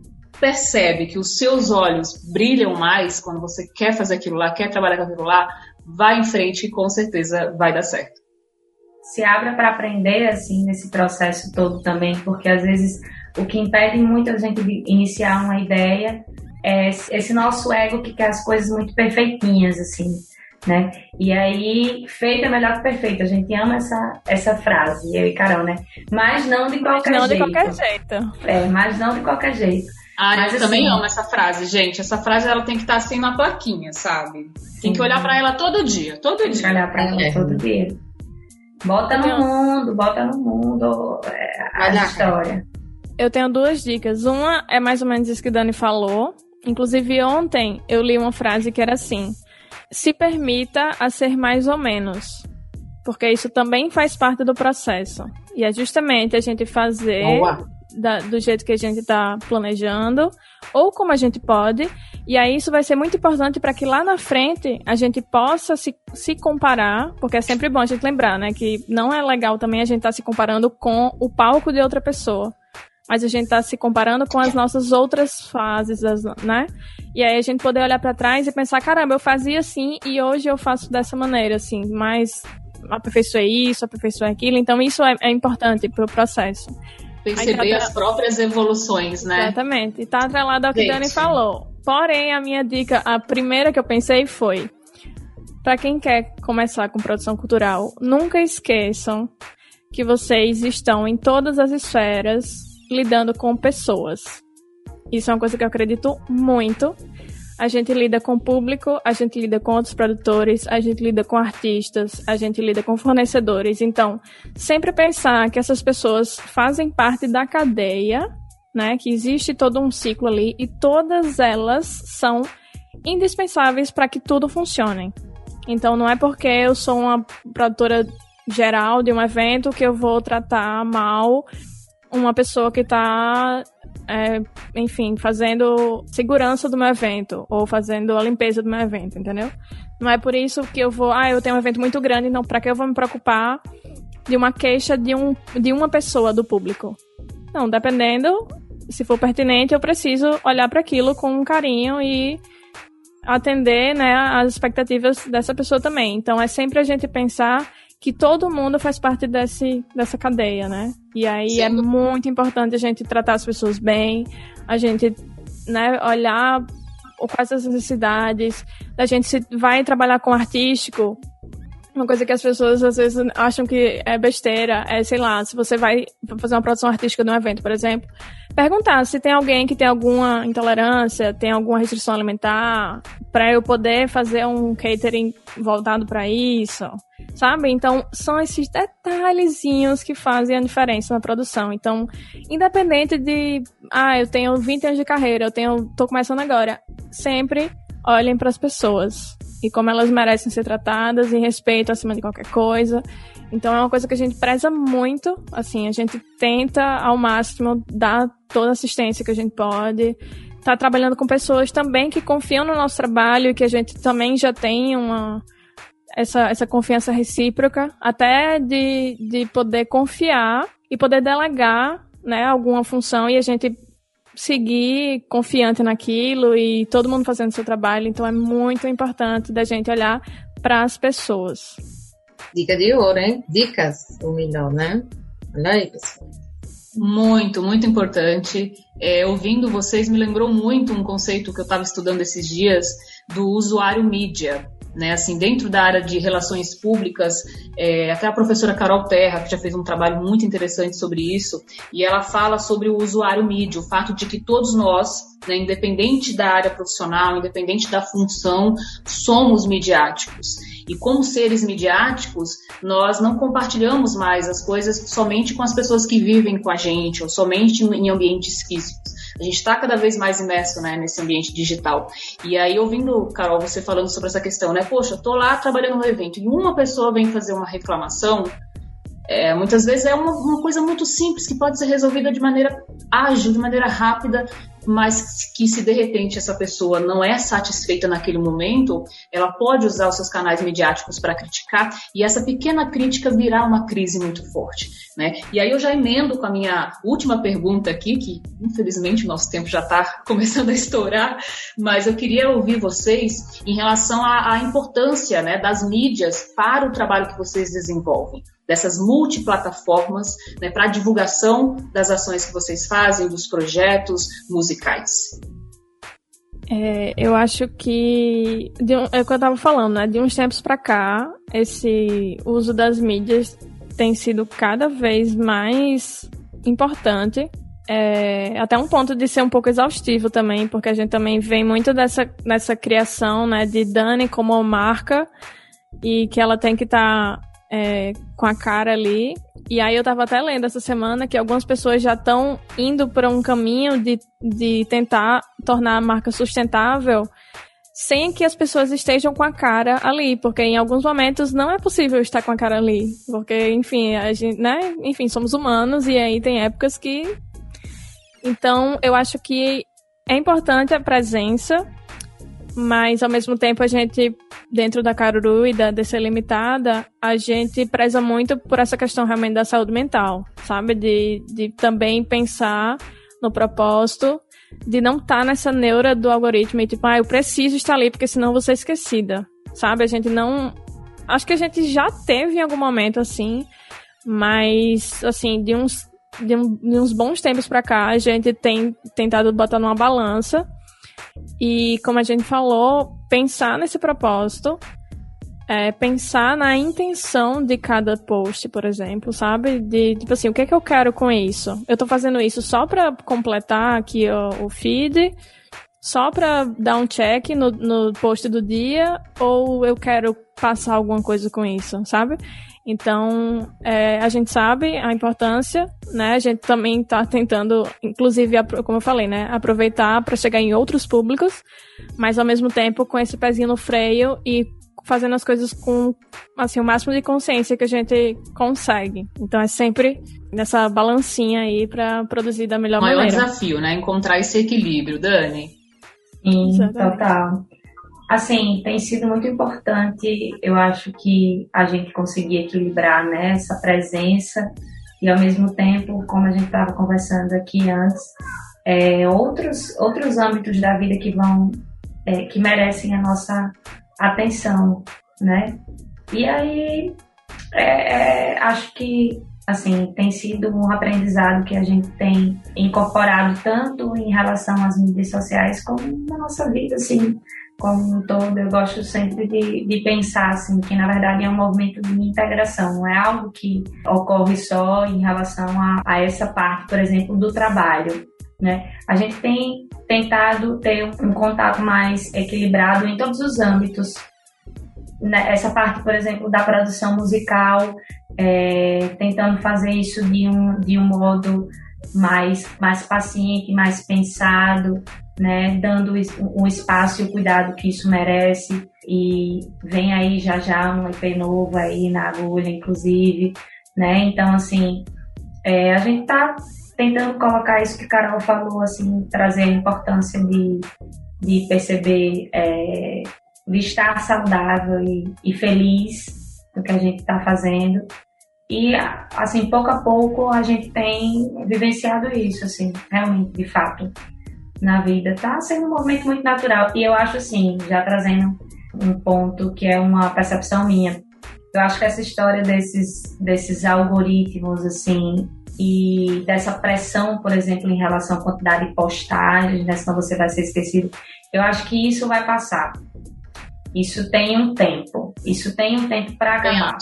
[SPEAKER 1] percebe que os seus olhos brilham mais quando você quer fazer aquilo lá, quer trabalhar com aquilo lá, vai em frente e com certeza vai dar certo.
[SPEAKER 4] Se abra para aprender assim nesse processo todo também, porque às vezes o que impede muito a gente de iniciar uma ideia é esse nosso ego que quer as coisas muito perfeitinhas assim, né? E aí, feito é melhor que perfeito. A gente ama essa, essa frase, eu e Carol, né? Mas não de qualquer
[SPEAKER 2] mas não
[SPEAKER 4] jeito.
[SPEAKER 2] de qualquer jeito.
[SPEAKER 4] É, mas não de qualquer jeito.
[SPEAKER 1] Ah, Mas, eu assim, também amo essa frase, gente. Essa frase ela tem que estar assim na plaquinha, sabe? Tem que olhar para ela todo dia, todo
[SPEAKER 4] tem
[SPEAKER 1] dia.
[SPEAKER 4] Tem que olhar para ela é. todo dia. Bota no mundo, bota no mundo é, a história.
[SPEAKER 2] Eu tenho duas dicas. Uma é mais ou menos isso que Dani falou. Inclusive, ontem eu li uma frase que era assim: se permita a ser mais ou menos. Porque isso também faz parte do processo. E é justamente a gente fazer
[SPEAKER 3] Boa.
[SPEAKER 2] Da- do jeito que a gente está planejando, ou como a gente pode. E aí isso vai ser muito importante para que lá na frente a gente possa se, se comparar, porque é sempre bom a gente lembrar, né? Que não é legal também a gente estar se comparando com o palco de outra pessoa. Mas a gente está se comparando com as nossas outras fases, né? E aí a gente poder olhar para trás e pensar, caramba, eu fazia assim e hoje eu faço dessa maneira, assim, mais aperfeiçoei isso, aperfeiçoei aquilo. Então isso é, é importante para o processo.
[SPEAKER 1] Perceber
[SPEAKER 2] tá-
[SPEAKER 1] as próprias evoluções, né?
[SPEAKER 2] Exatamente. E tá atrelado ao que
[SPEAKER 3] Gente.
[SPEAKER 2] Dani falou. Porém, a minha dica, a primeira que eu pensei foi: para quem quer começar com produção cultural, nunca esqueçam que vocês estão em todas as esferas lidando com pessoas. Isso é uma coisa que eu acredito muito. A gente lida com o público, a gente lida com outros produtores, a gente lida com artistas, a gente lida com fornecedores. Então, sempre pensar que essas pessoas fazem parte da cadeia, né? Que existe todo um ciclo ali e todas elas são indispensáveis para que tudo funcione. Então, não é porque eu sou uma produtora geral de um evento que eu vou tratar mal uma pessoa que está é, enfim, fazendo segurança do meu evento ou fazendo a limpeza do meu evento, entendeu? Não é por isso que eu vou, ah, eu tenho um evento muito grande, então para que eu vou me preocupar de uma queixa de, um, de uma pessoa do público? Não, dependendo, se for pertinente, eu preciso olhar para aquilo com carinho e atender, né, as expectativas dessa pessoa também. Então é sempre a gente pensar que todo mundo faz parte desse, dessa cadeia, né? E aí
[SPEAKER 1] Sim.
[SPEAKER 2] é muito importante a gente tratar as pessoas bem, a gente, né, olhar quais as necessidades, a gente se vai trabalhar com artístico, uma coisa que as pessoas às vezes acham que é besteira é, sei lá, se você vai fazer uma produção artística de um evento, por exemplo, perguntar se tem alguém que tem alguma intolerância, tem alguma restrição alimentar, para eu poder fazer um catering voltado para isso, sabe? Então, são esses detalhezinhos que fazem a diferença na produção. Então, independente de, ah, eu tenho 20 anos de carreira, eu tenho, tô começando agora, sempre olhem para as pessoas e como elas merecem ser tratadas e respeito acima de qualquer coisa. Então é uma coisa que a gente preza muito, assim, a gente tenta ao máximo dar toda a assistência que a gente pode. Tá trabalhando com pessoas também que confiam no nosso trabalho e que a gente também já tem uma essa, essa confiança recíproca, até de, de poder confiar e poder delegar né, alguma função e a gente seguir confiante naquilo e todo mundo fazendo seu trabalho. Então é muito importante da gente olhar para as pessoas.
[SPEAKER 3] Dica de ouro, hein? Dicas, o melhor, né? Olha aí, pessoal.
[SPEAKER 1] Muito, muito importante. É, ouvindo vocês me lembrou muito um conceito que eu estava estudando esses dias do usuário mídia. Né, assim, dentro da área de relações públicas, é, até a professora Carol Terra, que já fez um trabalho muito interessante sobre isso, e ela fala sobre o usuário mídia, o fato de que todos nós, né, independente da área profissional, independente da função, somos midiáticos. E como seres midiáticos, nós não compartilhamos mais as coisas somente com as pessoas que vivem com a gente, ou somente em ambientes físicos. A gente está cada vez mais imerso né, nesse ambiente digital. E aí, ouvindo, Carol, você falando sobre essa questão, né? Poxa, eu tô lá trabalhando no evento e uma pessoa vem fazer uma reclamação, é, muitas vezes é uma, uma, coisa muito simples que pode ser resolvida de maneira ágil, de maneira rápida, mas que se de repente essa pessoa não é satisfeita naquele momento, ela pode usar os seus canais mediáticos para criticar e essa pequena crítica virar uma crise muito forte, né? E aí eu já emendo com a minha última pergunta aqui, que infelizmente o nosso tempo já está (laughs) começando a estourar, mas eu queria ouvir vocês em relação à, à importância, né, das mídias para o trabalho que vocês desenvolvem dessas multiplataformas né, para divulgação das ações que vocês fazem, dos projetos musicais?
[SPEAKER 2] É, eu acho que de, é o que eu estava falando, né? De uns tempos para cá, esse uso das mídias tem sido cada vez mais importante. É, até um ponto de ser um pouco exaustivo também, porque a gente também vem muito dessa, dessa criação né, de Dani como marca e que ela tem que estar tá é, com a cara ali. E aí eu tava até lendo essa semana que algumas pessoas já estão indo para um caminho de, de tentar tornar a marca sustentável sem que as pessoas estejam com a cara ali, porque em alguns momentos não é possível estar com a cara ali, porque enfim, a gente, né? Enfim, somos humanos e aí tem épocas que então eu acho que é importante a presença, mas ao mesmo tempo a gente dentro da Caruru e da DC Limitada, a gente preza muito por essa questão realmente da saúde mental, sabe? De, de também pensar no propósito de não estar tá nessa neura do algoritmo e tipo, ah, eu preciso estar ali porque senão vou ser esquecida, sabe? A gente não. Acho que a gente já teve em algum momento assim, mas assim, de uns, de, um, de uns bons tempos pra cá, a gente tem tentado botar numa balança e, como a gente falou, pensar nesse propósito é, pensar na intenção de cada post, por exemplo, sabe? De, tipo assim, o que é que eu quero com isso? Eu tô fazendo isso só para completar aqui o, o feed, só para dar um check no, no post do dia, ou eu quero passar alguma coisa com isso, sabe? Então, é, a gente sabe a importância, né? A gente também está tentando, inclusive, como eu falei, né? Aproveitar para chegar em outros públicos, mas ao mesmo tempo com esse pezinho no freio e fazendo as coisas com assim o máximo de consciência que a gente consegue. Então é sempre nessa balancinha aí para produzir da melhor
[SPEAKER 1] o maior
[SPEAKER 2] maneira.
[SPEAKER 1] maior desafio, né? Encontrar esse equilíbrio, Dani.
[SPEAKER 4] Sim, total. Assim, tem sido muito importante, eu acho que a gente conseguir equilibrar né, essa presença e ao mesmo tempo, como a gente estava conversando aqui antes, é, outros, outros âmbitos da vida que vão, é, que merecem a nossa atenção, né? E aí, é, é, acho que assim tem sido um aprendizado que a gente tem incorporado tanto em relação às mídias sociais como na nossa vida, assim, como um todo. Eu gosto sempre de, de pensar assim que na verdade é um movimento de integração, não é algo que ocorre só em relação a, a essa parte, por exemplo, do trabalho. Né? A gente tem tentado ter um contato mais equilibrado em todos os âmbitos. Né? Essa parte, por exemplo, da produção musical, é, tentando fazer isso de um, de um modo mais, mais paciente, mais pensado, né? dando o espaço e o cuidado que isso merece. E vem aí já já um EP novo aí na agulha, inclusive. Né? Então, assim, é, a gente está tentando colocar isso que Carol falou, assim, trazer a importância de, de perceber, é, de estar saudável e, e feliz do que a gente está fazendo. E, assim, pouco a pouco a gente tem vivenciado isso, assim, realmente, de fato, na vida. Tá sendo um movimento muito natural. E eu acho, assim, já trazendo um ponto que é uma percepção minha. Eu acho que essa história desses, desses algoritmos, assim, e dessa pressão, por exemplo, em relação à quantidade de postagens, né, senão você vai ser esquecido. Eu acho que isso vai passar. Isso tem um tempo. Isso tem um tempo para acabar.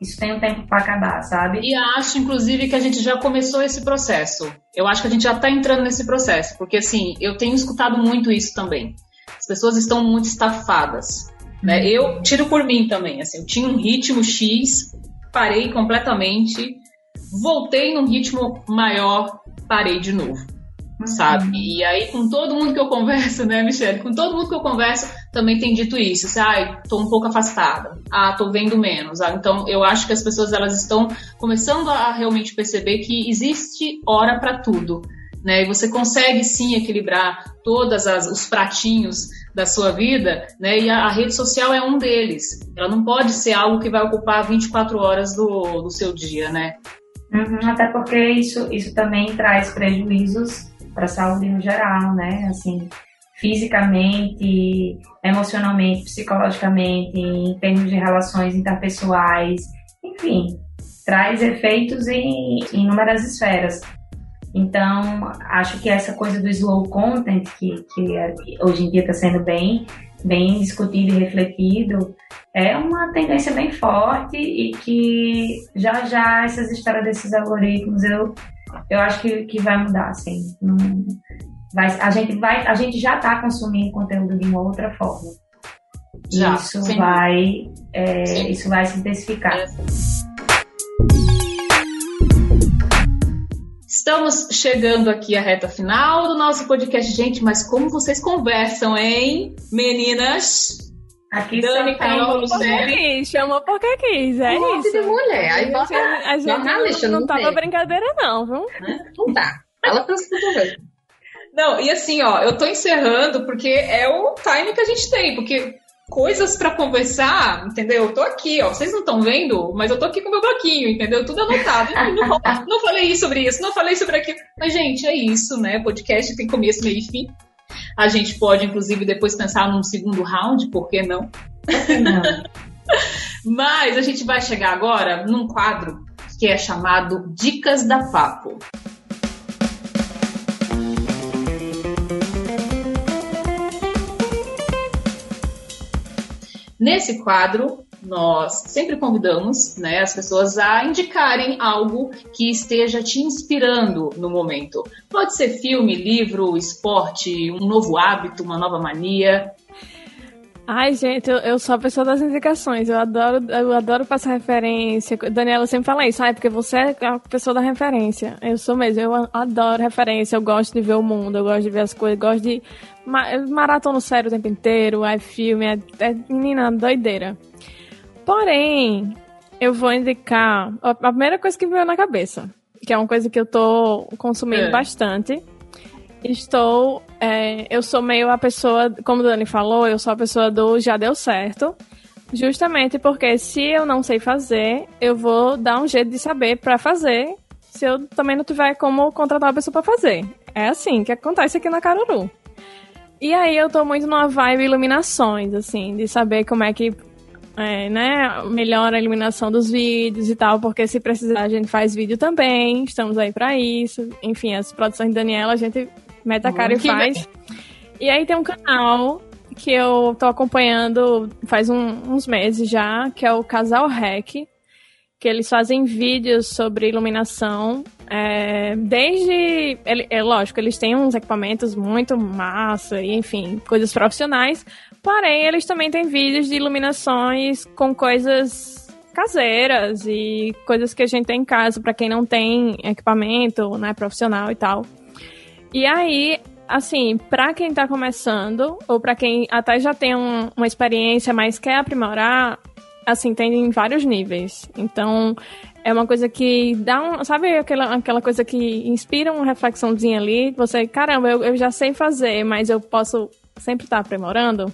[SPEAKER 4] Isso tem um tempo para acabar, sabe?
[SPEAKER 1] E acho, inclusive, que a gente já começou esse processo. Eu acho que a gente já está entrando nesse processo, porque assim, eu tenho escutado muito isso também. As pessoas estão muito estafadas. Né? Eu tiro por mim também. Assim, eu tinha um ritmo X, parei completamente voltei num ritmo maior, parei de novo. Uhum. Sabe? E aí, com todo mundo que eu converso, (laughs) né, Michelle? Com todo mundo que eu converso, também tem dito isso. Assim, ah, tô um pouco afastada. Ah, tô vendo menos. Ah, então, eu acho que as pessoas elas estão começando a realmente perceber que existe hora para tudo. Né? E você consegue sim equilibrar todos os pratinhos da sua vida, né? E a, a, rede social é um deles. Ela não pode ser algo que vai ocupar 24 horas do, do seu dia, né?
[SPEAKER 4] Uhum, até porque isso, isso também traz prejuízos para a saúde no geral, né? Assim, fisicamente, emocionalmente, psicologicamente, em termos de relações interpessoais, enfim, traz efeitos em inúmeras esferas. Então, acho que essa coisa do slow content, que, que hoje em dia está sendo bem bem discutido e refletido, é uma tendência bem forte e que já já essas histórias desses algoritmos eu, eu acho que, que vai mudar, assim. Não, vai, a, gente vai, a gente já está consumindo conteúdo de uma outra forma. Já, isso vai, é, isso vai se intensificar. É.
[SPEAKER 1] Estamos chegando aqui à reta final do nosso podcast, gente, mas como vocês conversam, hein, meninas?
[SPEAKER 4] Aqui Dani,
[SPEAKER 2] Carol, Luciane. Chamou porque quis, é
[SPEAKER 3] um
[SPEAKER 2] isso.
[SPEAKER 3] de mulher. Aí
[SPEAKER 2] a gente, a gente jornalista, não, não, não tava brincadeira não, viu?
[SPEAKER 3] Não dá. Ela pensa que
[SPEAKER 1] Não, e assim, ó, eu tô encerrando porque é o time que a gente tem, porque coisas para conversar, entendeu? Eu tô aqui, ó. Vocês não estão vendo, mas eu tô aqui com meu bloquinho, entendeu? Tudo anotado. Não, não falei sobre isso, não falei sobre aquilo. Mas, gente, é isso, né? Podcast tem começo, meio e fim. A gente pode, inclusive, depois pensar num segundo round, por que não? não. (laughs) mas a gente vai chegar agora num quadro que é chamado Dicas da Papo. Nesse quadro, nós sempre convidamos né, as pessoas a indicarem algo que esteja te inspirando no momento. Pode ser filme, livro, esporte, um novo hábito, uma nova mania.
[SPEAKER 2] Ai, gente, eu, eu, sou a pessoa das indicações. Eu adoro, eu adoro passar referência. Daniela sempre fala isso, ah, porque você é a pessoa da referência. Eu sou mesmo, eu adoro referência, eu gosto de ver o mundo, eu gosto de ver as coisas, gosto de maratona sério o tempo inteiro, é filme, é, é menina doideira. Porém, eu vou indicar a primeira coisa que me veio na cabeça, que é uma coisa que eu tô consumindo é. bastante Estou. É, eu sou meio a pessoa, como o Dani falou, eu sou a pessoa do já deu certo. Justamente porque se eu não sei fazer, eu vou dar um jeito de saber para fazer. Se eu também não tiver como contratar uma pessoa para fazer. É assim que acontece aqui na Caruru. E aí eu tô muito numa vibe iluminações, assim, de saber como é que é, né, melhora a iluminação dos vídeos e tal, porque se precisar a gente faz vídeo também, estamos aí para isso. Enfim, as produções de Daniela a gente mete a cara e faz. E aí tem um canal que eu tô acompanhando faz um, uns meses já, que é o Casal Rec, que eles fazem vídeos sobre iluminação. É, desde. É, lógico, eles têm uns equipamentos muito massa, e enfim, coisas profissionais. Porém, eles também têm vídeos de iluminações com coisas caseiras e coisas que a gente tem em casa para quem não tem equipamento, né, profissional e tal. E aí, assim, para quem tá começando, ou para quem até já tem um, uma experiência, mas quer aprimorar, assim, tem em vários níveis. Então, é uma coisa que dá um. Sabe aquela, aquela coisa que inspira uma reflexãozinha ali? Você, caramba, eu, eu já sei fazer, mas eu posso sempre estar tá aprimorando?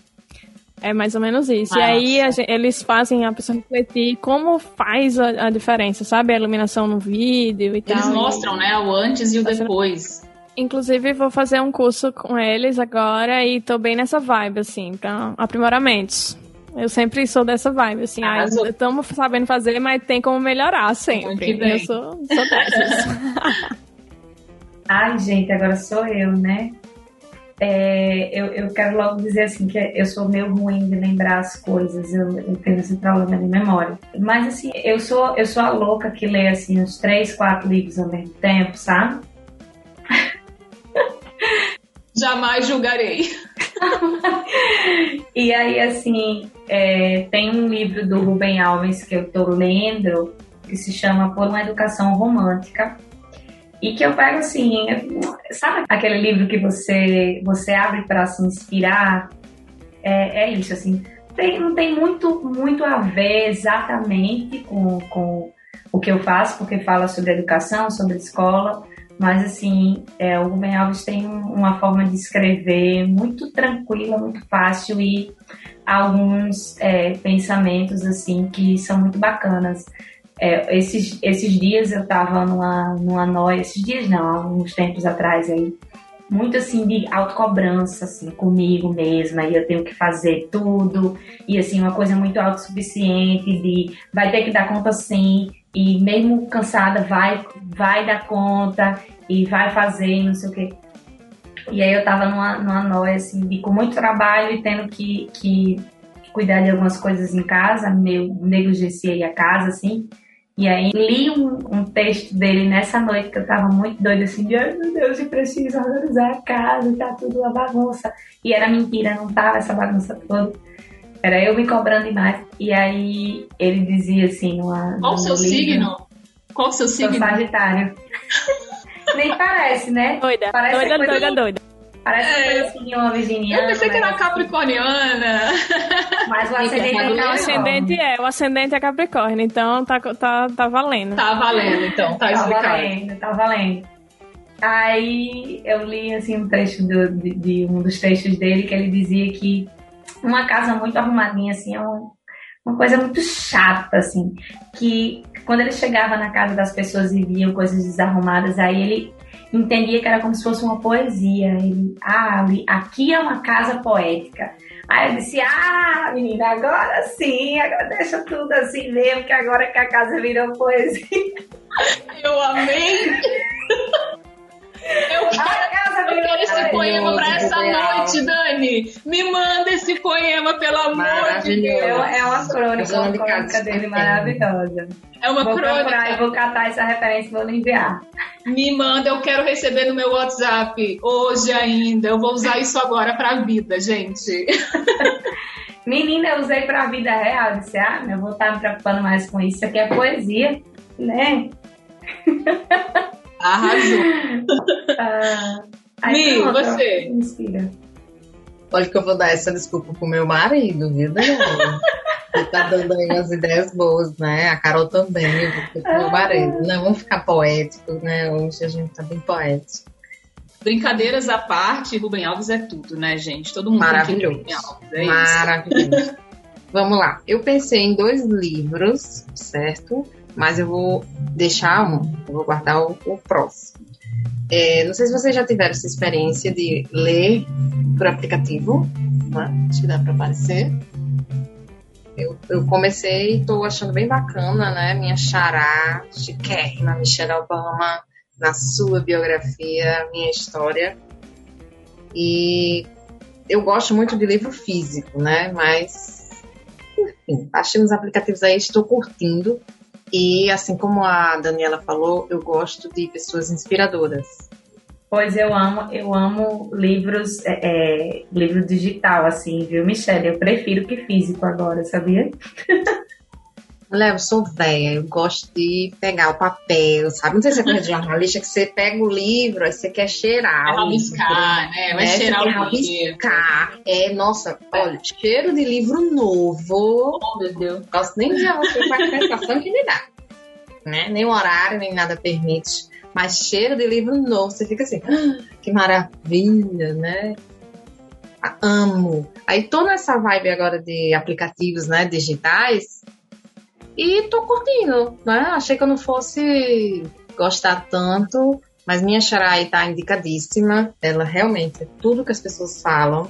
[SPEAKER 2] É mais ou menos isso. Nossa. E aí gente, eles fazem a pessoa refletir como faz a, a, diferença, sabe? A iluminação no vídeo e
[SPEAKER 1] eles
[SPEAKER 2] tal.
[SPEAKER 1] Eles mostram, né? O antes e o depois.
[SPEAKER 2] Inclusive, vou fazer um curso com eles agora e tô bem nessa vibe, assim, pra aprimoramentos. Eu sempre sou dessa vibe, assim, ah, estamos sabendo fazer, mas tem como melhorar sempre. Eu sou, sou dessas. (laughs)
[SPEAKER 4] Ai, gente, agora sou eu, né? É, eu, eu quero logo dizer assim que eu sou meio ruim de lembrar as coisas, eu, eu tenho esse problema de memória. Mas assim, eu sou, eu sou a louca que lê assim uns três, quatro livros ao mesmo tempo, sabe? (laughs)
[SPEAKER 1] Jamais julgarei. (laughs)
[SPEAKER 4] e aí, assim, é, tem um livro do Rubem Alves que eu tô lendo que se chama Por uma Educação Romântica. E que eu pego assim, sabe aquele livro que você, você abre para se inspirar? É, é isso, assim. Tem, não tem muito, muito a ver exatamente com, com o que eu faço, porque fala sobre educação, sobre escola, mas, assim, é, o Rubem Alves tem uma forma de escrever muito tranquila, muito fácil e alguns é, pensamentos, assim, que são muito bacanas. É, esses, esses dias eu tava numa, numa noia, esses dias não, há uns tempos atrás aí, muito assim de autocobrança, assim, comigo mesma, e eu tenho que fazer tudo, e assim, uma coisa muito autossuficiente, de vai ter que dar conta sim, e mesmo cansada vai vai dar conta e vai fazer não sei o que e aí eu tava numa, numa noia assim de com muito trabalho e tendo que, que cuidar de algumas coisas em casa meio negligenciei a casa assim e aí li um, um, texto dele nessa noite que eu tava muito doida assim de ai meu Deus, eu preciso organizar a casa, tá tudo uma bagunça. E era mentira, não tava essa bagunça toda. Era eu me cobrando demais. E aí ele dizia assim, numa,
[SPEAKER 1] Qual o seu
[SPEAKER 4] livro,
[SPEAKER 1] signo? Qual o seu
[SPEAKER 4] Sou
[SPEAKER 1] signo?
[SPEAKER 4] Sagitário. (laughs) Nem parece, né?
[SPEAKER 2] Doida,
[SPEAKER 4] Parece
[SPEAKER 2] doida,
[SPEAKER 4] coisa-
[SPEAKER 2] doida, doida.
[SPEAKER 4] Parece
[SPEAKER 1] É.
[SPEAKER 4] coisa assim de uma virginiana.
[SPEAKER 1] Eu pensei que era
[SPEAKER 4] né?
[SPEAKER 1] capricorniana.
[SPEAKER 4] Mas o ascendente é
[SPEAKER 3] o
[SPEAKER 2] O
[SPEAKER 4] Capricórnio.
[SPEAKER 2] ascendente é, o ascendente é Capricórnio, então tá, tá, tá valendo.
[SPEAKER 1] Tá valendo, então, tá
[SPEAKER 4] Tá
[SPEAKER 1] explicado.
[SPEAKER 4] valendo, tá valendo. Aí eu li assim um trecho do- de, de um dos textos dele que ele dizia que uma casa muito arrumadinha assim é um- uma coisa muito chata assim, que quando ele chegava na casa das pessoas e viam coisas desarrumadas, aí ele entendia que era como se fosse uma poesia. Ele, ah, ali- aqui é uma casa poética. Aí eu disse, ah, menina, agora sim, agora deixa tudo assim mesmo, que agora que a casa virou poesia.
[SPEAKER 1] Eu amei. (laughs) Eu quero, quero esse poema pra essa noite, Dani. Me manda esse poema, pelo amor de. Deus.
[SPEAKER 4] É uma- é uma crônica, uma
[SPEAKER 3] de
[SPEAKER 4] crônica dele maravilhosa.
[SPEAKER 1] É uma
[SPEAKER 4] vou procurar e
[SPEAKER 1] crônica.
[SPEAKER 4] vou catar essa referência e vou lhe enviar.
[SPEAKER 1] Me manda, eu quero receber no meu WhatsApp hoje ainda. Eu vou usar isso agora pra vida, gente. (laughs)
[SPEAKER 4] Menina, eu usei pra vida real. Eu disse, ah, eu vou estar me preocupando mais com isso. Isso aqui é poesia, né?
[SPEAKER 1] Arrasou. (laughs)
[SPEAKER 4] Ah,
[SPEAKER 1] Mi, você?
[SPEAKER 4] Me inspira.
[SPEAKER 3] Olha que eu vou dar essa desculpa pro meu marido, viu, Daniela? Ele tá dando aí umas ideias boas, né? A Carol também, eu vou pro meu marido. Não, vamos ficar poéticos, né? Hoje a gente tá bem poético.
[SPEAKER 1] Brincadeiras à parte, Rubem Alves é tudo, né, gente? Todo mundo
[SPEAKER 3] Maravilhoso.
[SPEAKER 1] tem que ler Rubem Alves. É isso.
[SPEAKER 3] Maravilhoso. Vamos lá. Eu pensei em dois livros, certo? Mas eu vou deixar um, eu vou guardar o, o próximo. É, não sei se vocês já tiveram essa experiência de ler por aplicativo, né? Acho que dá para aparecer. Eu, eu comecei e estou achando bem bacana, né? Minha xará, chiquérrima, Michelle Obama, na sua biografia, minha história. E eu gosto muito de livro físico, né? Mas, enfim, achei nos aplicativos aí, estou curtindo. E assim como a Daniela falou, eu gosto de pessoas inspiradoras.
[SPEAKER 4] Pois eu amo, eu amo livros, é, é, livro digital, assim, viu, Michelle? Eu prefiro que físico agora, sabia? (laughs)
[SPEAKER 3] Mulher, eu sou velha, eu gosto de pegar o papel, sabe? Não sei se é coisa de jornalista que você pega o livro, aí você quer cheirar. O
[SPEAKER 1] rabiscar, né? Vai
[SPEAKER 3] né?
[SPEAKER 1] cheirar
[SPEAKER 3] Você
[SPEAKER 1] o
[SPEAKER 3] rabiscar. É, nossa, olha, cheiro de livro novo.
[SPEAKER 1] Oh, meu Deus.
[SPEAKER 3] Não posso nem dizer a você sensação que me dá. Né? Nem o horário, nem nada permite. Mas cheiro de livro novo, você fica assim, "Ah, que maravilha, né? Ah, Amo. Aí tô nessa vibe agora de aplicativos, né, digitais. E tô curtindo, né? Achei que eu não fosse gostar tanto, mas minha Charai tá indicadíssima. Ela realmente é tudo que as pessoas falam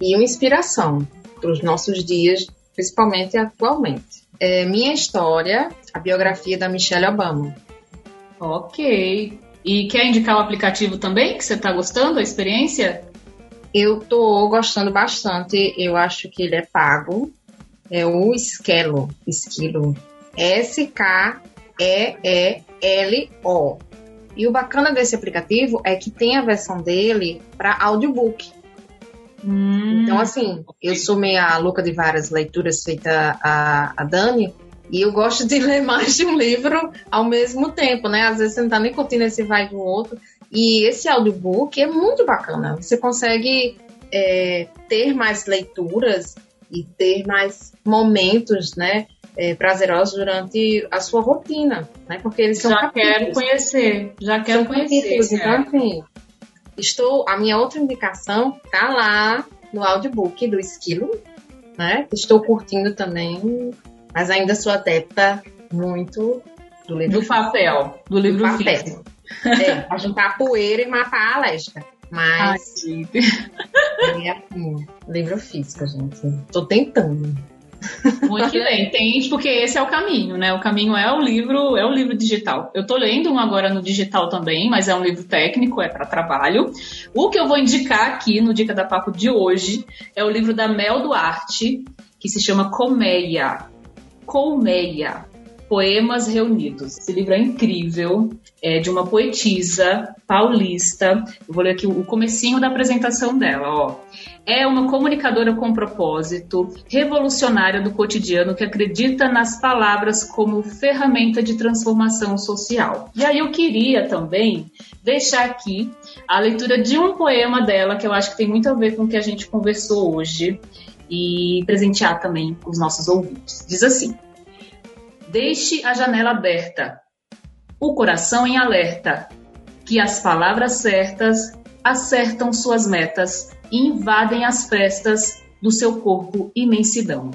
[SPEAKER 3] e uma inspiração para os nossos dias, principalmente atualmente. É minha história, a biografia da Michelle Obama.
[SPEAKER 1] Ok. E quer indicar o aplicativo também, que você tá gostando da experiência?
[SPEAKER 3] Eu tô gostando bastante, eu acho que ele é pago. É o Esquelo, Esquilo. S-K-E-E-L-O. E o bacana desse aplicativo é que tem a versão dele para audiobook. Então, assim, eu sou meia louca de várias leituras feita a, a Dani, e eu gosto de (laughs) ler mais de um livro ao mesmo tempo, né? Às vezes você não tá nem curtindo esse vai do outro. E esse audiobook é muito bacana. Você consegue é, ter mais leituras e ter mais momentos, né? é, prazerosos durante a sua rotina, né? Porque eles são
[SPEAKER 1] já quero
[SPEAKER 3] capítulos.
[SPEAKER 1] conhecer, já quero
[SPEAKER 3] São
[SPEAKER 1] conhecer.
[SPEAKER 3] Então, assim, estou, a minha outra indicação tá lá no audiobook do Esquilo, né? Estou curtindo também, mas ainda sou adepta muito do livro
[SPEAKER 1] Do papel, do livro
[SPEAKER 3] do papel. É, a poeira e matar a alérgica.
[SPEAKER 1] Ai,
[SPEAKER 3] Mas
[SPEAKER 1] gente.
[SPEAKER 3] é assim, livro físico, gente. Tô tentando.
[SPEAKER 1] Muito bem, tente, porque esse é o caminho, né? O caminho é o livro, é o livro digital. Eu tô lendo um agora no digital também, mas é um livro técnico, é para trabalho. O que eu vou indicar aqui no Dica da Papo de hoje é o livro da Mel Duarte, que se chama Colmeia. Colmeia. Poemas Reunidos. Esse livro é incrível, é de uma poetisa paulista. Eu vou ler aqui o comecinho da apresentação dela, ó. É uma comunicadora com propósito, revolucionária do cotidiano que acredita nas palavras como ferramenta de transformação social. E aí eu queria também deixar aqui a leitura de um poema dela que eu acho que tem muito a ver com o que a gente conversou hoje e presentear também os nossos ouvintes. Diz assim: Deixe a janela aberta, o coração em alerta, que as palavras certas acertam suas metas e invadem as festas do seu corpo imensidão.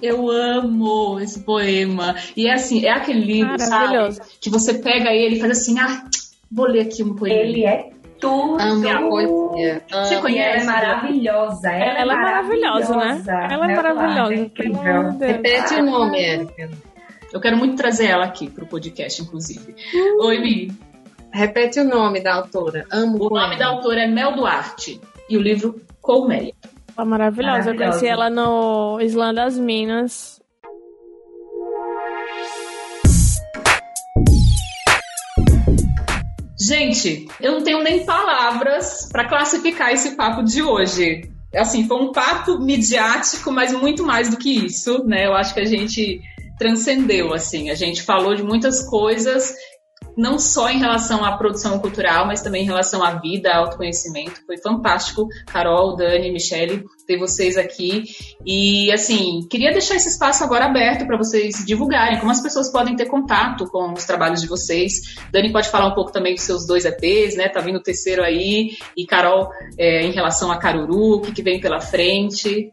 [SPEAKER 1] Eu amo esse poema. E é assim, é aquele livro, sabe? Que você pega ele e faz assim, ah, vou ler aqui um poema.
[SPEAKER 4] Ele é tudo.
[SPEAKER 3] Amo a poesia.
[SPEAKER 1] Você conhece?
[SPEAKER 4] Ela é maravilhosa. Ela,
[SPEAKER 2] Ela é maravilhosa, né? Ela é maravilhosa.
[SPEAKER 4] É incrível.
[SPEAKER 3] Repete o nome, Érica.
[SPEAKER 1] Eu quero muito trazer ela aqui pro podcast, inclusive. Oi, Mi.
[SPEAKER 3] Repete o nome da autora. Amo
[SPEAKER 1] O nome da autora é Mel Duarte e o livro Colmeia.
[SPEAKER 2] Ela é maravilhosa. Eu conheci
[SPEAKER 4] Maravilhosa.
[SPEAKER 2] ela no Islã das Minas.
[SPEAKER 1] Gente, eu não tenho nem palavras para classificar esse papo de hoje. Assim, foi um papo midiático, mas muito mais do que isso, né? Eu acho que a gente transcendeu, assim, a gente falou de muitas coisas, não só em relação à produção cultural, mas também em relação à vida, autoconhecimento. Foi fantástico, Carol, Dani, Michele, ter vocês aqui. E, assim, queria deixar esse espaço agora aberto para vocês divulgarem como as pessoas podem ter contato com os trabalhos de vocês. Dani pode falar um pouco também dos seus dois EPs, né? Tá vindo o terceiro aí. E Carol, é, em relação a Caruru, o que, que vem pela frente.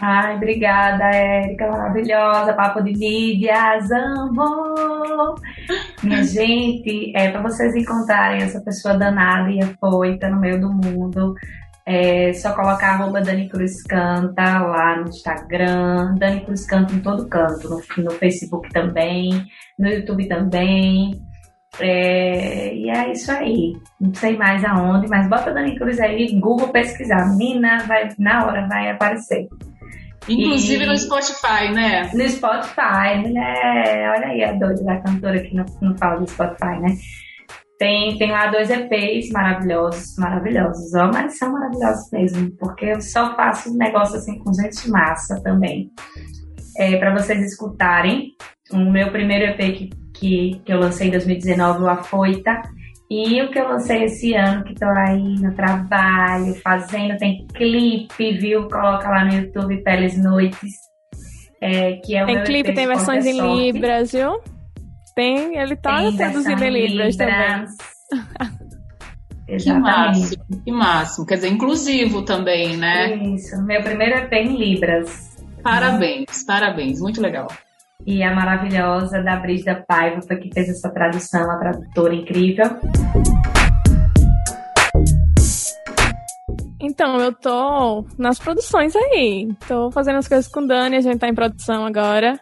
[SPEAKER 4] Ai, obrigada, Érica, maravilhosa, papo de mídias, amo! Minha gente, é para vocês encontrarem essa pessoa danada e afoita no meio do mundo, é só colocar arroba Dani Cruz Canta lá no Instagram, Dani Cruz Canta em todo canto, no, no Facebook também, no YouTube também. É, e é isso aí. Não sei mais aonde, mas bota Dani Cruz aí, Google pesquisar. Menina, vai, na hora vai aparecer.
[SPEAKER 1] Inclusive
[SPEAKER 4] E-
[SPEAKER 1] no Spotify, né?
[SPEAKER 4] No Spotify, mulher, olha aí a doida da cantora que não, não fala do Spotify, né? Tem, tem lá dois EPs maravilhosos, maravilhosos, ó, mas são maravilhosos mesmo, porque eu só faço negócio assim com gente massa também. É, para vocês escutarem, o meu primeiro EP que, que, que eu lancei em 2019, o Afoita, e o que eu lancei esse ano, que tô aí no trabalho, fazendo, tem clipe, viu? Coloca lá no YouTube Peles Noites. É, que é o
[SPEAKER 2] Tem clipe, tem versões em. Libras, viu? Tem, ele tá
[SPEAKER 4] Tem
[SPEAKER 2] traduzindo em Libras também.
[SPEAKER 4] Libras. (laughs)
[SPEAKER 1] Que
[SPEAKER 4] Exatamente.
[SPEAKER 1] máximo, que máximo. Quer dizer, inclusivo também, né?
[SPEAKER 4] Isso, meu primeiro EP em Libras.
[SPEAKER 1] Parabéns, parabéns, muito legal.
[SPEAKER 4] E a maravilhosa da Brígida Paiva que fez essa tradução, a tradutora incrível.
[SPEAKER 2] Então, eu tô nas produções aí. Tô fazendo as coisas com Dani, a gente tá em produção agora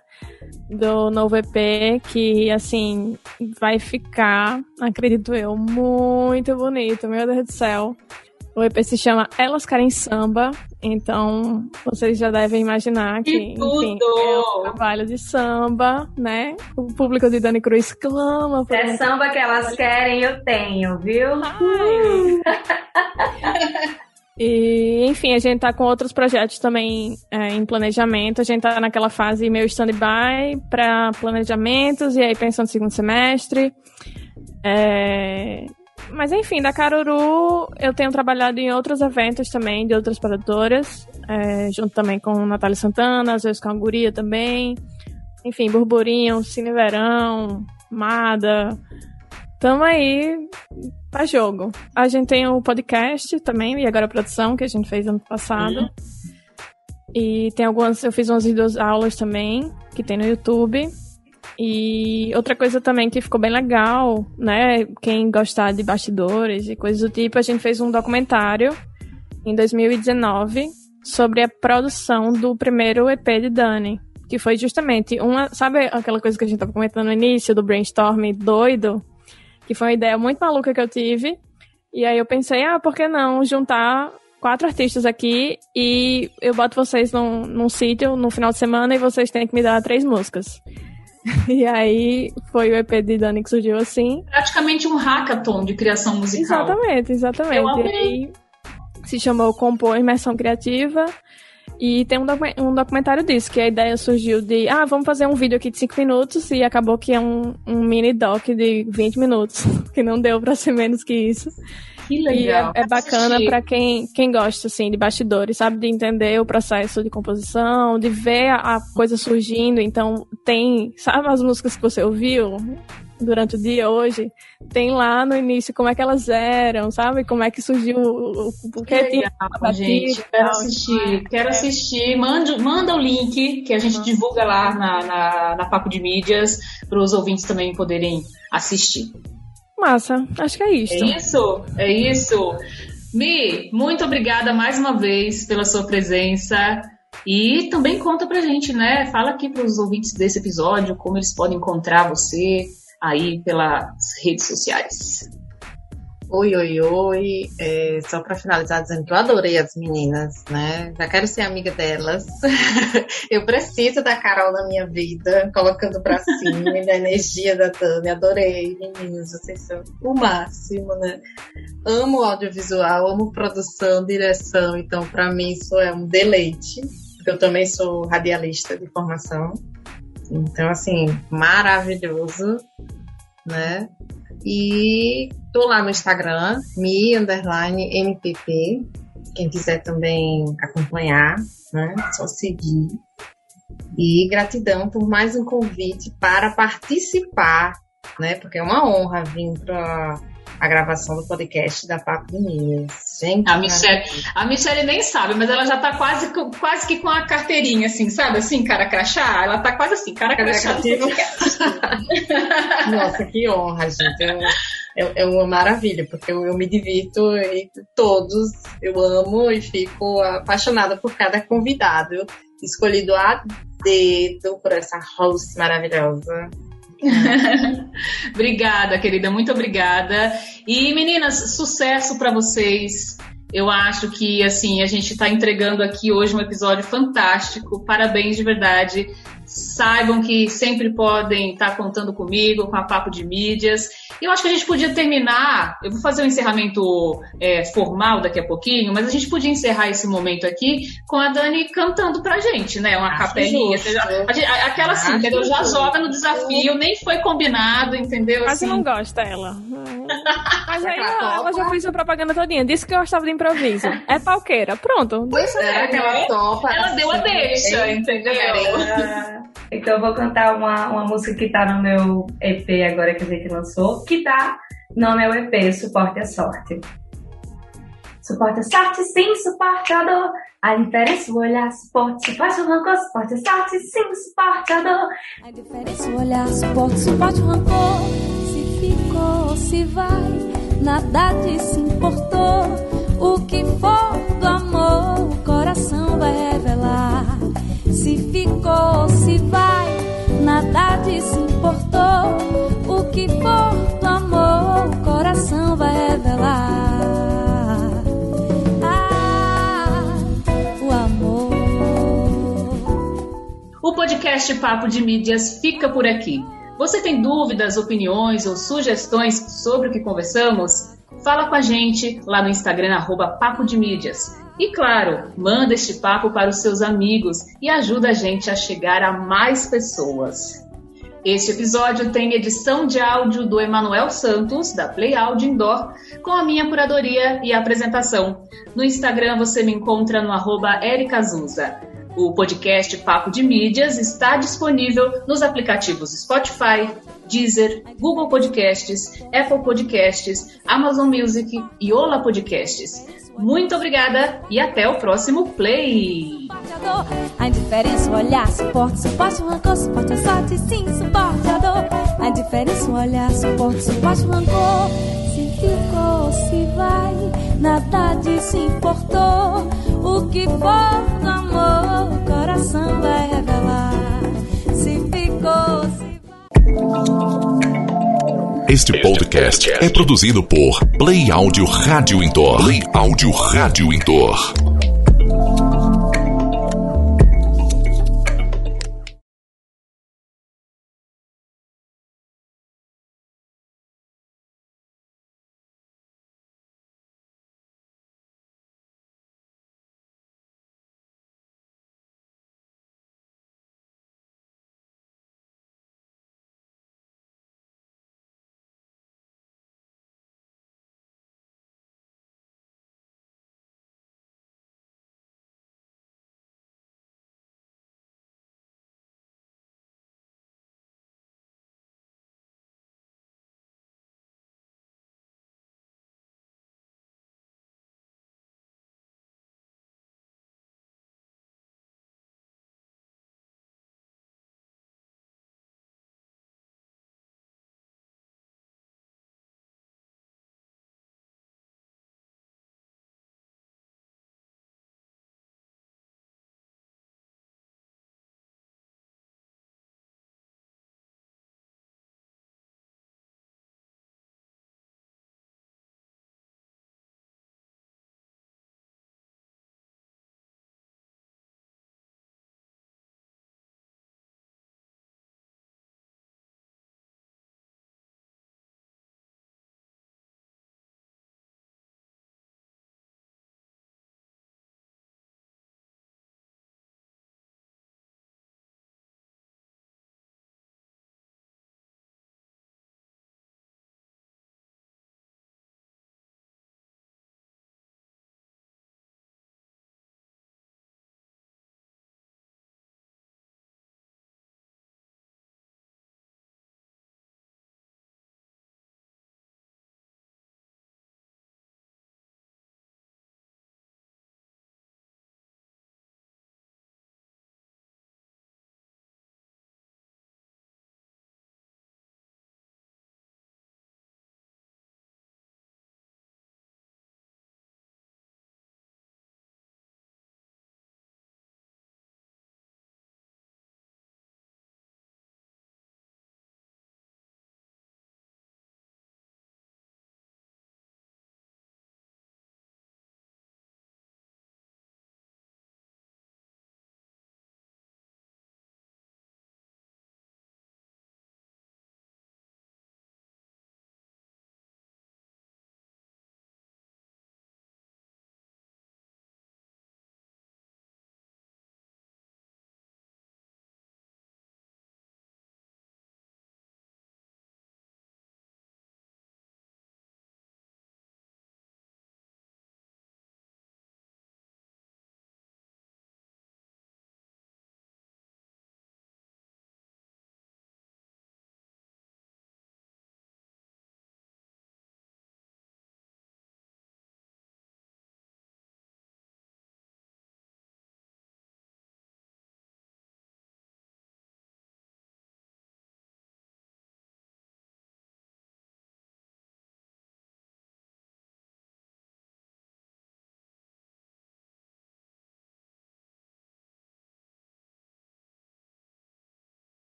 [SPEAKER 2] do novo EP, que assim vai ficar, acredito eu, muito bonito, meu Deus do céu. O EP se chama Elas Querem Samba, então vocês já devem imaginar que,
[SPEAKER 1] Que
[SPEAKER 2] enfim,
[SPEAKER 1] tudo!
[SPEAKER 2] é um trabalho de samba, né? O público de Dani Cruz clama por
[SPEAKER 4] É
[SPEAKER 2] um
[SPEAKER 4] samba que elas querem, eu tenho, viu?
[SPEAKER 2] E, enfim, a gente tá com outros projetos também é, em planejamento. A gente tá naquela fase meio stand-by para planejamentos e aí pensando no segundo semestre. É, Mas enfim, da Caruru eu tenho trabalhado em outros eventos também de outras produtoras, é, junto também com Natália Santana, às vezes com a Guria também. Enfim, Burburinho, Cine Verão, Mada. Tamo aí pra jogo. A gente tem o podcast também, e agora a produção, que a gente fez ano passado. E tem algumas, eu fiz umas vídeos aulas também, que tem no YouTube. E outra coisa também que ficou bem legal, né? Quem gostar de bastidores e coisas do tipo, a gente fez um documentário em 2019 sobre a produção do primeiro EP de Dani. Que foi justamente uma. Sabe aquela coisa que a gente tava comentando no início, do brainstorm doido? Que foi uma ideia muito maluca que eu tive. E aí eu pensei, ah, por que não juntar quatro artistas aqui e eu boto vocês num, num sítio no final de semana e vocês têm que me dar três músicas. (laughs) E aí foi o EP de Dani que surgiu assim.
[SPEAKER 1] Praticamente um hackathon de criação musical.
[SPEAKER 2] Exatamente, exatamente.
[SPEAKER 1] Eu amei.
[SPEAKER 2] E aí se chamou Compor Imersão Criativa. E tem um, docu- um documentário disso, que a ideia surgiu de, ah, vamos fazer um vídeo aqui de 5 minutos, e acabou que é um, um mini doc de 20 minutos, (laughs) que não deu pra ser menos que isso.
[SPEAKER 1] Que
[SPEAKER 2] E é,
[SPEAKER 1] legal.
[SPEAKER 2] é bacana pra quem, quem gosta, assim, de bastidores, sabe? De entender o processo de composição, de ver a, coisa surgindo. Então, tem, sabe as músicas que você ouviu durante o dia hoje? Tem lá no início como é que elas eram, sabe? Como é que surgiu o, o, que
[SPEAKER 1] Que
[SPEAKER 2] tinha
[SPEAKER 1] legal, gente. Quero assistir, quero assistir. Manda, manda o link que a gente divulga lá na, na, na Papo de Mídias para os ouvintes também poderem assistir.
[SPEAKER 2] Massa, acho que é
[SPEAKER 1] É
[SPEAKER 2] isso.
[SPEAKER 1] isso, é isso. Mi, muito obrigada mais uma vez pela sua presença. E também conta pra gente, né? Fala aqui pros ouvintes desse episódio como eles podem encontrar você aí pelas redes sociais.
[SPEAKER 3] Oi, oi, oi. É, só para finalizar dizendo que eu adorei as meninas, né? Já quero ser amiga delas. (laughs) eu preciso da Carol na minha vida, colocando pra cima (laughs) da energia da Tânia. Adorei, meninas. Vocês são o máximo, né? Amo audiovisual, amo produção, direção. Então, para mim, isso é um deleite. Porque eu também sou radialista de formação. Então, assim, maravilhoso, né? E tô lá no Instagram, mi underline mpp. Quem quiser também acompanhar, né? Só seguir. E gratidão por mais um convite para participar, né? Porque é uma honra vir para a gravação do podcast da Papo Minas. Gente,
[SPEAKER 1] A Michelle, a Michelle nem sabe, mas ela já tá quase, quase que com a carteirinha, assim, sabe? Assim, cara crachá. Ela tá quase assim, cara
[SPEAKER 3] Cara
[SPEAKER 1] crachá.
[SPEAKER 3] crachá. (laughs) (laughs) Nossa, que honra, gente. É, é- é uma maravilha, porque eu, eu me divirto e todos eu amo e fico apaixonada por cada convidado escolhido a dedo por essa host maravilhosa. (laughs)
[SPEAKER 1] Obrigada, querida, muito obrigada. E meninas, sucesso pra vocês. Eu acho que assim a gente está entregando aqui hoje um episódio fantástico. Parabéns de verdade. Saibam que sempre podem estar contando comigo, com a Papo de Mídias. E eu acho que a gente podia terminar. Eu vou fazer um encerramento é, formal daqui a pouquinho, mas a gente podia encerrar esse momento aqui com a Dani cantando pra gente, né? Uma
[SPEAKER 3] Acho
[SPEAKER 1] capelinha.
[SPEAKER 3] justo.
[SPEAKER 1] Aquela assim,
[SPEAKER 3] Acho
[SPEAKER 1] entendeu? Já
[SPEAKER 3] justo.
[SPEAKER 1] joga no desafio, nem foi combinado, entendeu?
[SPEAKER 2] Quase
[SPEAKER 1] Assim,
[SPEAKER 2] não gosta ela. (laughs) Mas aí ela, ela já fez a propaganda todinha. Disse que gostava de improviso. É palqueira. Pronto.
[SPEAKER 3] Pois é, aquela topa.
[SPEAKER 1] ela deu a
[SPEAKER 3] assim,
[SPEAKER 1] deixa,
[SPEAKER 3] bem-
[SPEAKER 1] entendeu?
[SPEAKER 4] Ah, Então eu vou cantar uma, uma música que tá no meu EP agora que a gente lançou, que tá no meu EP, Suporte a Sorte. Suporte a sorte, sim, suporte a dor. A diferença, o olhar, suporte, suporte o rancor, suporte a sorte, sim, suporte a dor.
[SPEAKER 5] A diferença, o olhar, suporte, suporte o rancor. Se ficou, se vai, nada disso importou. O que for do amor, o coração vai revelar. Se ficou, se vai, nada disso importou. O que for do amor, o coração vai revelar. Ah, o amor.
[SPEAKER 1] O podcast Papo de Mídias fica por aqui. Você tem dúvidas, opiniões ou sugestões sobre o que conversamos? Fala com a gente lá no Instagram, arroba Papo de Mídias. E claro, manda este papo para os seus amigos e ajuda a gente a chegar a mais pessoas. Este episódio tem edição de áudio do Emanuel Santos, da Play Audio Indoor, com a minha curadoria e apresentação. No Instagram você me encontra no arroba. O podcast Papo de Mídias está disponível nos aplicativos Spotify, Deezer, Google Podcasts, Apple Podcasts, Amazon Music e Ola Podcasts. Muito obrigada e até o próximo Play!
[SPEAKER 5] A indiferença, o olhar, suporte, suporte o rancor, suporte a sorte, sim, suporte a dor. A indiferença, o olhar, suporte, suporte o rancor. Se ficou, se vai, nada disso importou. O que for do amor, o coração vai
[SPEAKER 6] Este podcast é produzido por Play Áudio Rádio Indoor. Play Áudio Rádio Indoor.